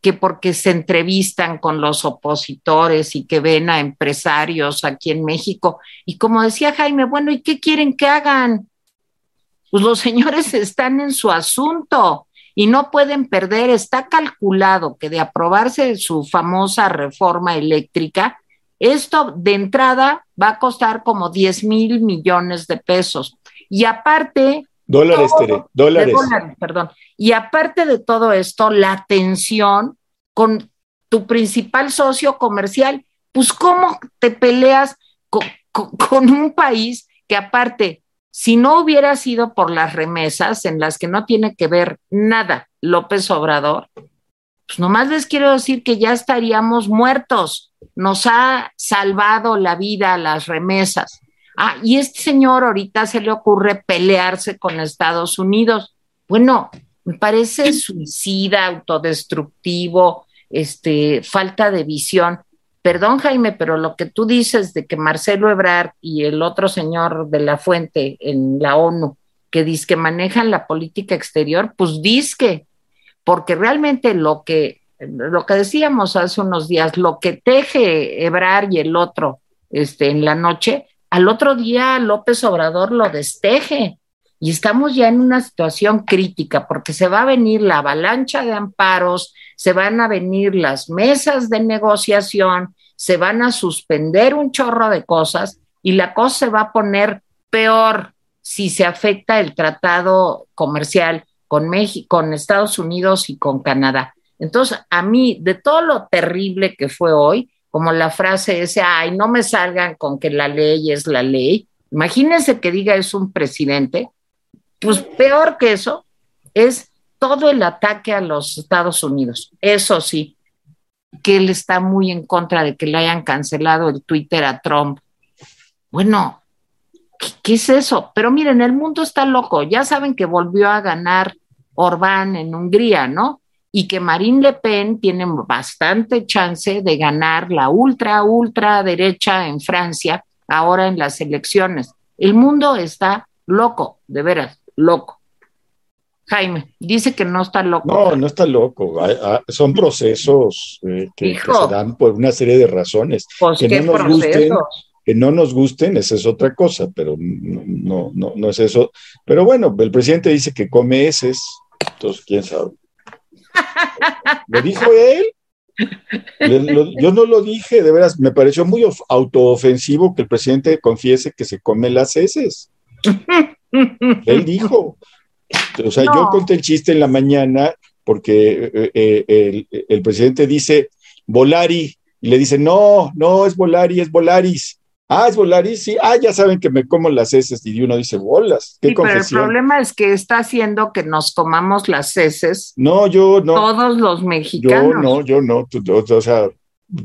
que porque se entrevistan con los opositores y que ven a empresarios aquí en México. Y como decía Jaime, bueno, ¿y qué quieren que hagan? Pues los señores están en su asunto y no pueden perder. Está calculado que de aprobarse su famosa reforma eléctrica, esto de entrada va a costar como 10 mil millones de pesos. Y aparte... Dólares, Tere, dólares. Perdón. Y aparte de todo esto, la tensión con tu principal socio comercial, pues cómo te peleas con, con, un país que aparte, si no hubiera sido por las remesas en las que no tiene que ver nada López Obrador, pues nomás les quiero decir que ya estaríamos muertos. Nos ha salvado la vida las remesas. Ah, y este señor ahorita se le ocurre pelearse con Estados Unidos. Bueno, me parece suicida, autodestructivo, este, falta de visión. Perdón, Jaime, pero lo que tú dices de que Marcelo Ebrard y el otro señor de la fuente en la ONU, que dice que manejan la política exterior, pues disque, porque realmente lo que, lo que decíamos hace unos días, lo que teje Ebrard y el otro este, en la noche, al otro día López Obrador lo desteje. Y estamos ya en una situación crítica porque se va a venir la avalancha de amparos, se van a venir las mesas de negociación, se van a suspender un chorro de cosas y la cosa se va a poner peor si se afecta el tratado comercial con México, con Estados Unidos y con Canadá. Entonces, a mí, de todo lo terrible que fue hoy, como la frase esa, ay, no me salgan con que la ley es la ley. Imagínense que diga es un presidente, pues peor que eso es todo el ataque a los Estados Unidos. Eso sí, que él está muy en contra de que le hayan cancelado el Twitter a Trump. Bueno, ¿qué, es eso? Pero miren, el mundo está loco. Ya saben que volvió a ganar Orbán en Hungría, ¿no? Y que Marine Le Pen tiene bastante chance de ganar la ultra, ultra derecha en Francia ahora en las elecciones. El mundo está loco, de veras, loco. Jaime, dice que no está loco. No, no está loco. Son procesos eh, que, se dan por una serie de razones. Pues, que no nos gusten, que no nos gusten, esa es otra cosa, pero no, no, no es eso. Pero bueno, el presidente dice que come heces, entonces quién sabe. Lo dijo él. yo no lo dije, de veras, me pareció muy autoofensivo que el presidente confiese que se come las heces. él dijo. O sea, yo conté el chiste en la mañana porque eh, eh, el, presidente dice Volari y le dice, no, no es Volari, es Volaris. Ah, es Volaris, sí. Ah, ya saben que me como las heces. Y uno dice, bolas. ¿Qué sí, pero el problema es que está haciendo que nos comamos las heces. No, yo no. Todos los mexicanos. Yo no, yo no. O sea,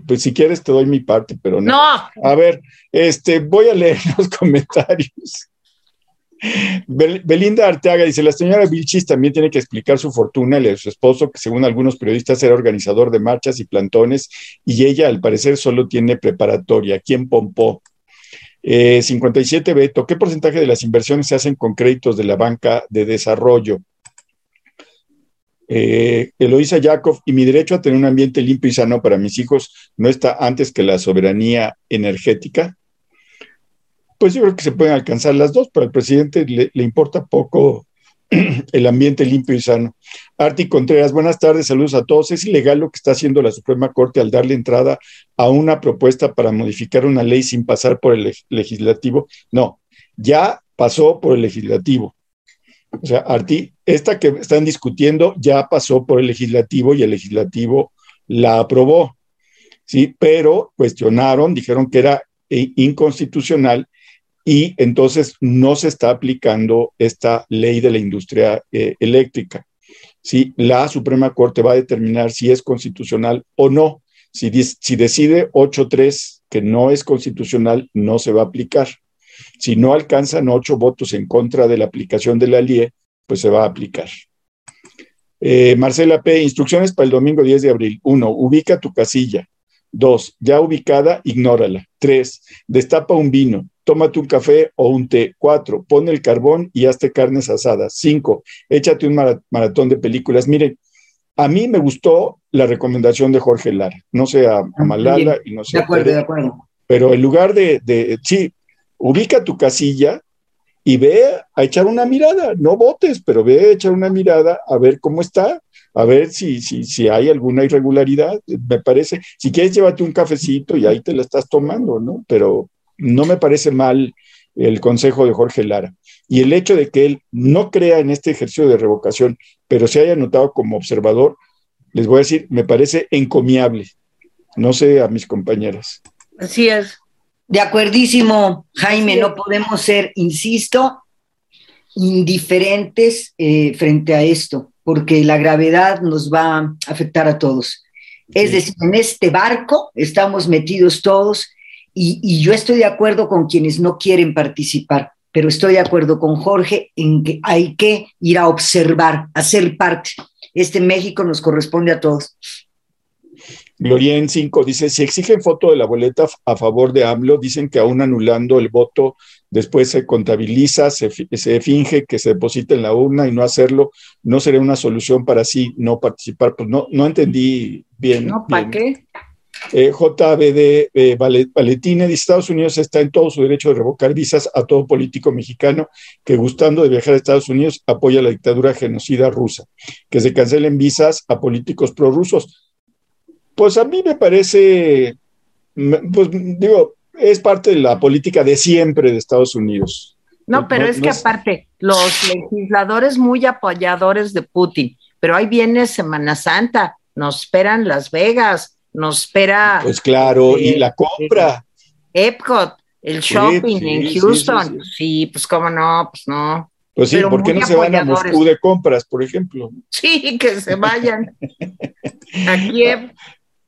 pues si quieres te doy mi parte, pero no. No. A ver, este, voy a leer los comentarios. Belinda Arteaga dice, la señora Vilchis también tiene que explicar su fortuna, el su esposo, que según algunos periodistas era organizador de marchas y plantones, y ella al parecer solo tiene preparatoria. ¿Quién pompó? 57 eh, Beto, ¿qué porcentaje de las inversiones se hacen con créditos de la banca de desarrollo? Eh, Eloisa Yakov, y mi derecho a tener un ambiente limpio y sano para mis hijos no está antes que la soberanía energética. Pues yo creo que se pueden alcanzar las dos, pero al presidente le importa poco el ambiente limpio y sano. Arti Contreras, buenas tardes, saludos a todos. ¿Es ilegal lo que está haciendo la Suprema Corte al darle entrada a una propuesta para modificar una ley sin pasar por el legislativo? No, ya pasó por el legislativo. O sea, Arti, esta que están discutiendo ya pasó por el legislativo y el legislativo la aprobó. Sí, pero cuestionaron, dijeron que era eh, inconstitucional y entonces no se está aplicando esta ley de la industria eh, eléctrica. Si la Suprema Corte va a determinar si es constitucional o no. Si, decide 8-3 que no es constitucional, no se va a aplicar. Si no alcanzan ocho votos en contra de la aplicación de la LIE, pues se va a aplicar. Eh, Marcela P., instrucciones para el domingo 10 de abril. Uno, ubica tu casilla. Dos, ya ubicada, ignórala. Tres, destapa un vino tómate un café o un té. Cuatro, pon el carbón y hazte carnes asadas. Cinco, échate un maratón de películas. Miren, a mí me gustó la recomendación de Jorge Lara, no sé a, ah, Malala y no sé. De acuerdo, de acuerdo. Pero en lugar de, de, sí, ubica tu casilla y ve a echar una mirada, no votes, pero ve a echar una mirada a ver cómo está, a ver si, si, si hay alguna irregularidad, me parece. Si quieres, llévate un cafecito y ahí te la estás tomando, ¿no? Pero, no me parece mal el consejo de Jorge Lara. Y el hecho de que él no crea en este ejercicio de revocación, pero se haya anotado como observador, les voy a decir, me parece encomiable. No sé a mis compañeras. Así es. De acuerdísimo, Jaime, no podemos ser, insisto, indiferentes eh, frente a esto, porque la gravedad nos va a afectar a todos. Es decir, en este barco estamos metidos todos y, yo estoy de acuerdo con quienes no quieren participar, pero estoy de acuerdo con Jorge en que hay que ir a observar, a ser parte. Este México nos corresponde a todos. Glorien 5 dice, si exigen foto de la boleta a favor de AMLO, dicen que aún anulando el voto, después se contabiliza, se, finge que se deposita en la urna y no hacerlo, no sería una solución para sí no participar. Pues no, no entendí bien. No, ¿para qué? Eh, JBD eh, Valetine Estados Unidos está en todo su derecho de revocar visas a todo político mexicano que gustando de viajar a Estados Unidos apoya la dictadura genocida rusa, que se cancelen visas a políticos prorrusos. Pues a mí me parece, pues digo, es parte de la política de siempre de Estados Unidos. No, pero es que aparte, los legisladores muy apoyadores de Putin, pero ahí viene Semana Santa, nos esperan Las Vegas, nos espera. Pues claro, y la compra. Epcot, el shopping en Houston. Sí, pues cómo no, pues no. Pues sí, ¿por qué no se van a Moscú de compras, por ejemplo? Sí, que se vayan. a Kiev.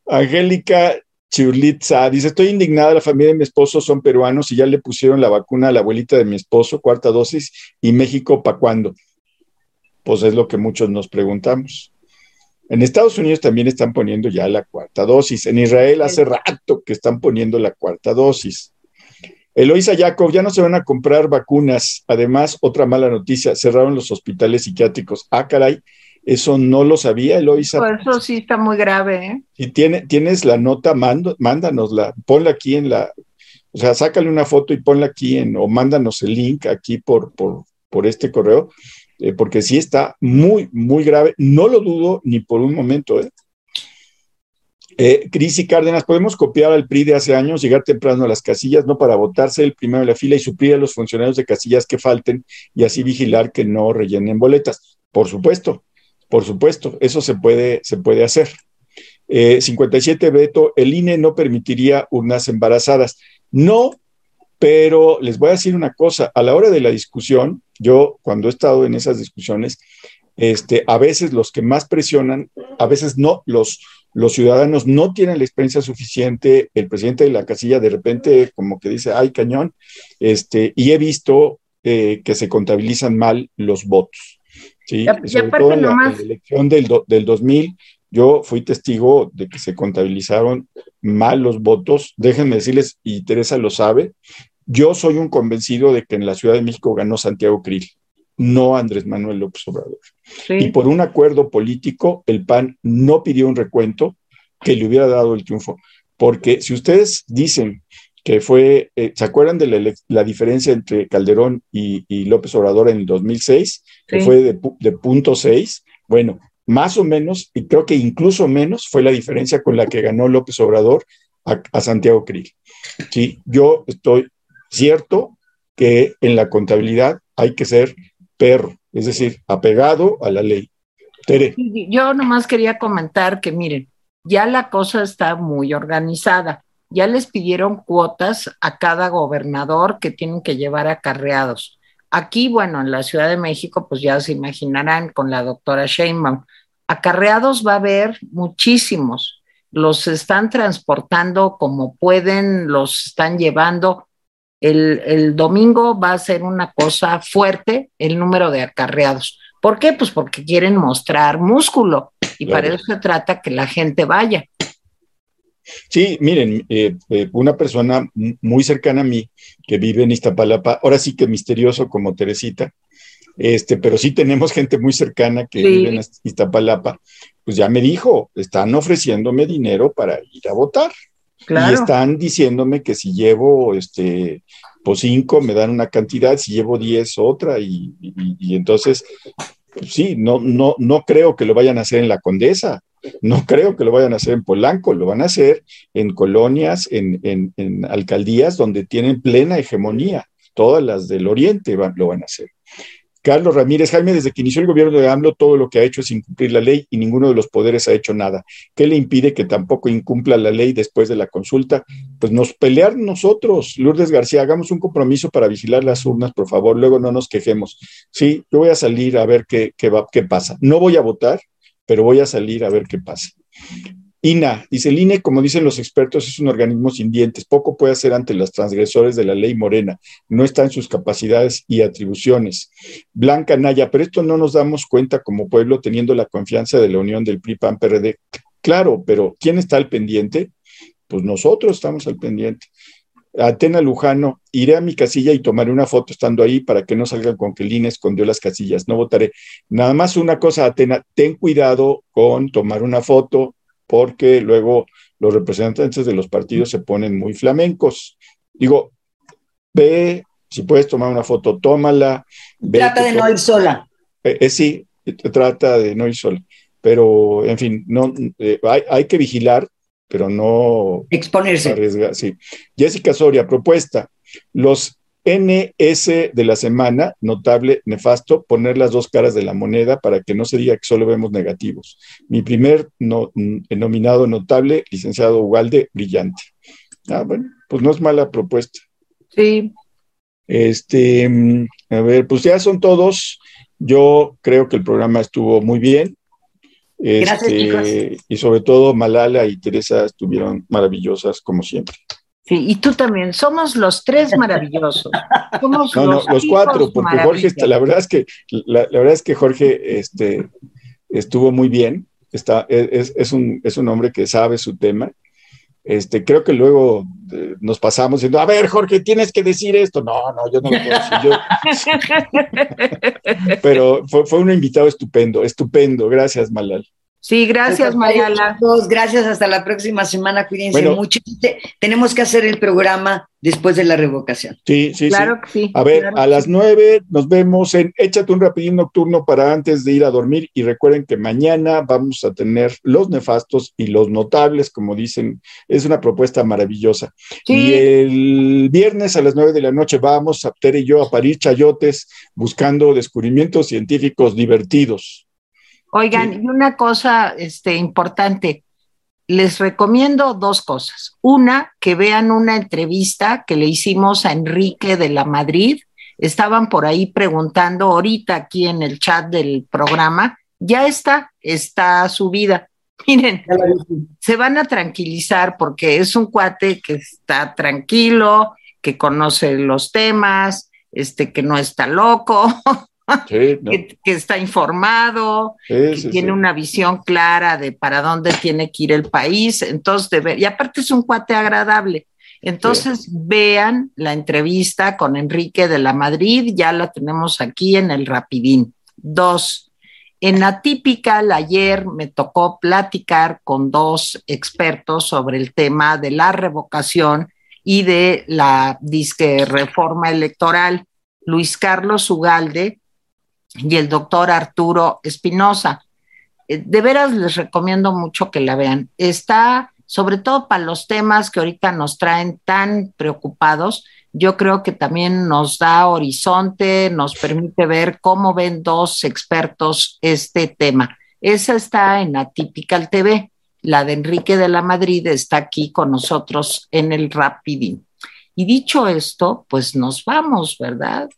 Angélica Churlitza dice: Estoy indignada, la familia de mi esposo son peruanos y ya le pusieron la vacuna a la abuelita de mi esposo, cuarta dosis, y México, ¿para cuándo? Pues es lo que muchos nos preguntamos. En Estados Unidos también están poniendo ya la cuarta dosis. En Israel hace rato que están poniendo la cuarta dosis. Eloisa Jacob, ya no se van a comprar vacunas. Además, otra mala noticia, cerraron los hospitales psiquiátricos. Ah, caray, eso no lo sabía, Eloisa. Pues eso sí está muy grave. ¿eh? Si tiene, tienes la nota, mándanosla, ponla aquí en la, o sea, sácale una foto y ponla aquí en, o mándanos el link aquí por, por, por este correo, eh, porque sí está muy, muy grave. No lo dudo ni por un momento. ¿eh? Eh, Cris y Cárdenas, podemos copiar al PRI de hace años, llegar temprano a las casillas, no para votarse el primero de la fila y suplir a los funcionarios de casillas que falten y así vigilar que no rellenen boletas. Por supuesto, por supuesto, eso se puede, se puede hacer. 57 eh, Beto, el INE no permitiría urnas embarazadas. No, pero les voy a decir una cosa, a la hora de la discusión, yo cuando he estado en esas discusiones, este, a veces los que más presionan, a veces no, los, los ciudadanos no tienen la experiencia suficiente, el presidente de la casilla de repente como que dice, ay cañón, este, y he visto eh, que se contabilizan mal los votos. ¿sí? sobre todo en la, elección del, del 2000, yo fui testigo de que se contabilizaron mal los votos. Déjenme decirles, y Teresa lo sabe, yo soy un convencido de que en la Ciudad de México ganó Santiago Krill, no Andrés Manuel López Obrador. Y por un acuerdo político, el PAN no pidió un recuento que le hubiera dado el triunfo. Porque si ustedes dicen que fue, eh, ¿se acuerdan de la, diferencia entre Calderón y, López Obrador en el 2006? Que fue de, de punto seis. Bueno, más o menos, y creo que incluso menos, fue la diferencia con la que ganó López Obrador a, Santiago Krill. Sí, yo estoy cierto que en la contabilidad hay que ser perro, es decir, apegado a la ley. Tere. Yo nomás quería comentar que, miren, ya la cosa está muy organizada ya les pidieron cuotas a cada gobernador que tienen que llevar acarreados. Aquí, bueno, en la Ciudad de México, pues ya se imaginarán con la doctora Sheinbaum, acarreados va a haber muchísimos. Los están transportando como pueden, los están llevando. El, el domingo va a ser una cosa fuerte el número de acarreados. ¿Por qué? Pues porque quieren mostrar músculo y para eso se trata que la gente vaya. Sí, miren, eh, eh, una persona muy cercana a mí que vive en Iztapalapa, ahora sí que misterioso como Teresita, este, pero sí tenemos gente muy cercana que vive en Iztapalapa, pues ya me dijo, están ofreciéndome dinero para ir a votar. Y están diciéndome que si llevo este, pues cinco me dan una cantidad, si llevo diez otra, y, y entonces, pues sí, no, no, no creo que lo vayan a hacer en la Condesa, no creo que lo vayan a hacer en Polanco, lo van a hacer en colonias, en, alcaldías donde tienen plena hegemonía. Todas las del Oriente lo van a hacer. Carlos Ramírez, Jaime, desde que inició el gobierno de AMLO, todo lo que ha hecho es incumplir la ley y ninguno de los poderes ha hecho nada. ¿Qué le impide que tampoco incumpla la ley después de la consulta? Pues nos pelear nosotros. Lourdes García, hagamos un compromiso para vigilar las urnas, por favor, luego no nos quejemos. Sí, yo voy a salir a ver qué, qué, qué pasa. No voy a votar, pero voy a salir a ver qué pasa. INA, dice el INE, como dicen los expertos, es un organismo sin dientes, poco puede hacer ante los transgresores de la ley morena, no está en sus capacidades y atribuciones. Blanca Naya, pero esto no nos damos cuenta como pueblo teniendo la confianza de la unión del PRI, PAN, PRD. Claro, pero ¿quién está al pendiente? Pues nosotros estamos al pendiente. Atena Lujano, iré a mi casilla y tomaré una foto estando ahí para que no salgan con que el INE escondió las casillas, no votaré. Nada más una cosa, Atena, ten cuidado con tomar una foto porque luego los representantes de los partidos se ponen muy flamencos. Digo, ve, si puedes tomar una foto, tómala. trata de no ir sola. Eh, eh, sí, trata de no ir sola. Pero, en fin, no, eh, hay, hay, que vigilar, pero no exponerse. Arriesgar, sí. Jessica Soria, propuesta. Los NS de la semana, notable, nefasto, poner las dos caras de la moneda para que no se diga que solo vemos negativos. Mi primer no, mm, nominado notable, licenciado Ugalde, brillante. Ah, bueno, pues no es mala propuesta. Sí. Este, mm, a ver, pues ya son todos. Yo creo que el programa estuvo muy bien. Gracias, este, Y sobre todo Malala y Teresa estuvieron maravillosas como siempre. Sí, y tú también, somos los tres maravillosos. Somos no, los, no, los cuatro, porque Jorge, la verdad es que, la, la, verdad es que Jorge este, estuvo muy bien, está, es, es, un, es un hombre que sabe su tema. Este, creo que luego eh, nos pasamos diciendo, a ver, Jorge, tienes que decir esto. No, no, yo no lo puedo decir. Yo... Pero fue, fue un invitado estupendo, estupendo. Gracias, Malal. Sí, gracias, Mariala. Gracias, hasta la próxima semana. Cuídense bueno, mucho. Tenemos que hacer el programa después de la revocación. Sí, sí, claro que sí. A ver, claro a las nueve nos vemos en Échate un rapidín nocturno para antes de ir a dormir. Y recuerden que mañana vamos a tener los nefastos y los notables, como dicen. Es una propuesta maravillosa. Sí. Y el viernes a las nueve de la noche vamos a Tere y yo a parir chayotes buscando descubrimientos científicos divertidos. Oigan, sí. y una cosa este, importante, les recomiendo dos cosas. Una, que vean una entrevista que le hicimos a Enrique de la Madrid. Estaban por ahí preguntando ahorita aquí en el chat del programa. Ya está, está subida. Miren, se van a tranquilizar porque es un cuate que está tranquilo, que conoce los temas, este, que no está loco. Sí, no. que, que, está informado, Sí, que sí, tiene una visión clara de para dónde tiene que ir el país. Entonces, y aparte es un cuate agradable. Entonces, vean la entrevista con Enrique de la Madrid, ya la tenemos aquí en el Rapidín. Dos, en Atypical ayer me tocó platicar con dos expertos sobre el tema de la revocación y de la disque reforma electoral. Luis Carlos Ugalde y el doctor Arturo Espinosa. Eh, De veras les recomiendo mucho que la vean. Está, sobre todo para los temas que ahorita nos traen tan preocupados, yo creo que también nos da horizonte, nos permite ver cómo ven dos expertos este tema. Esa está en Atypical TV. La de Enrique de la Madrid está aquí con nosotros en el Rapidín. Y dicho esto, pues nos vamos, ¿verdad?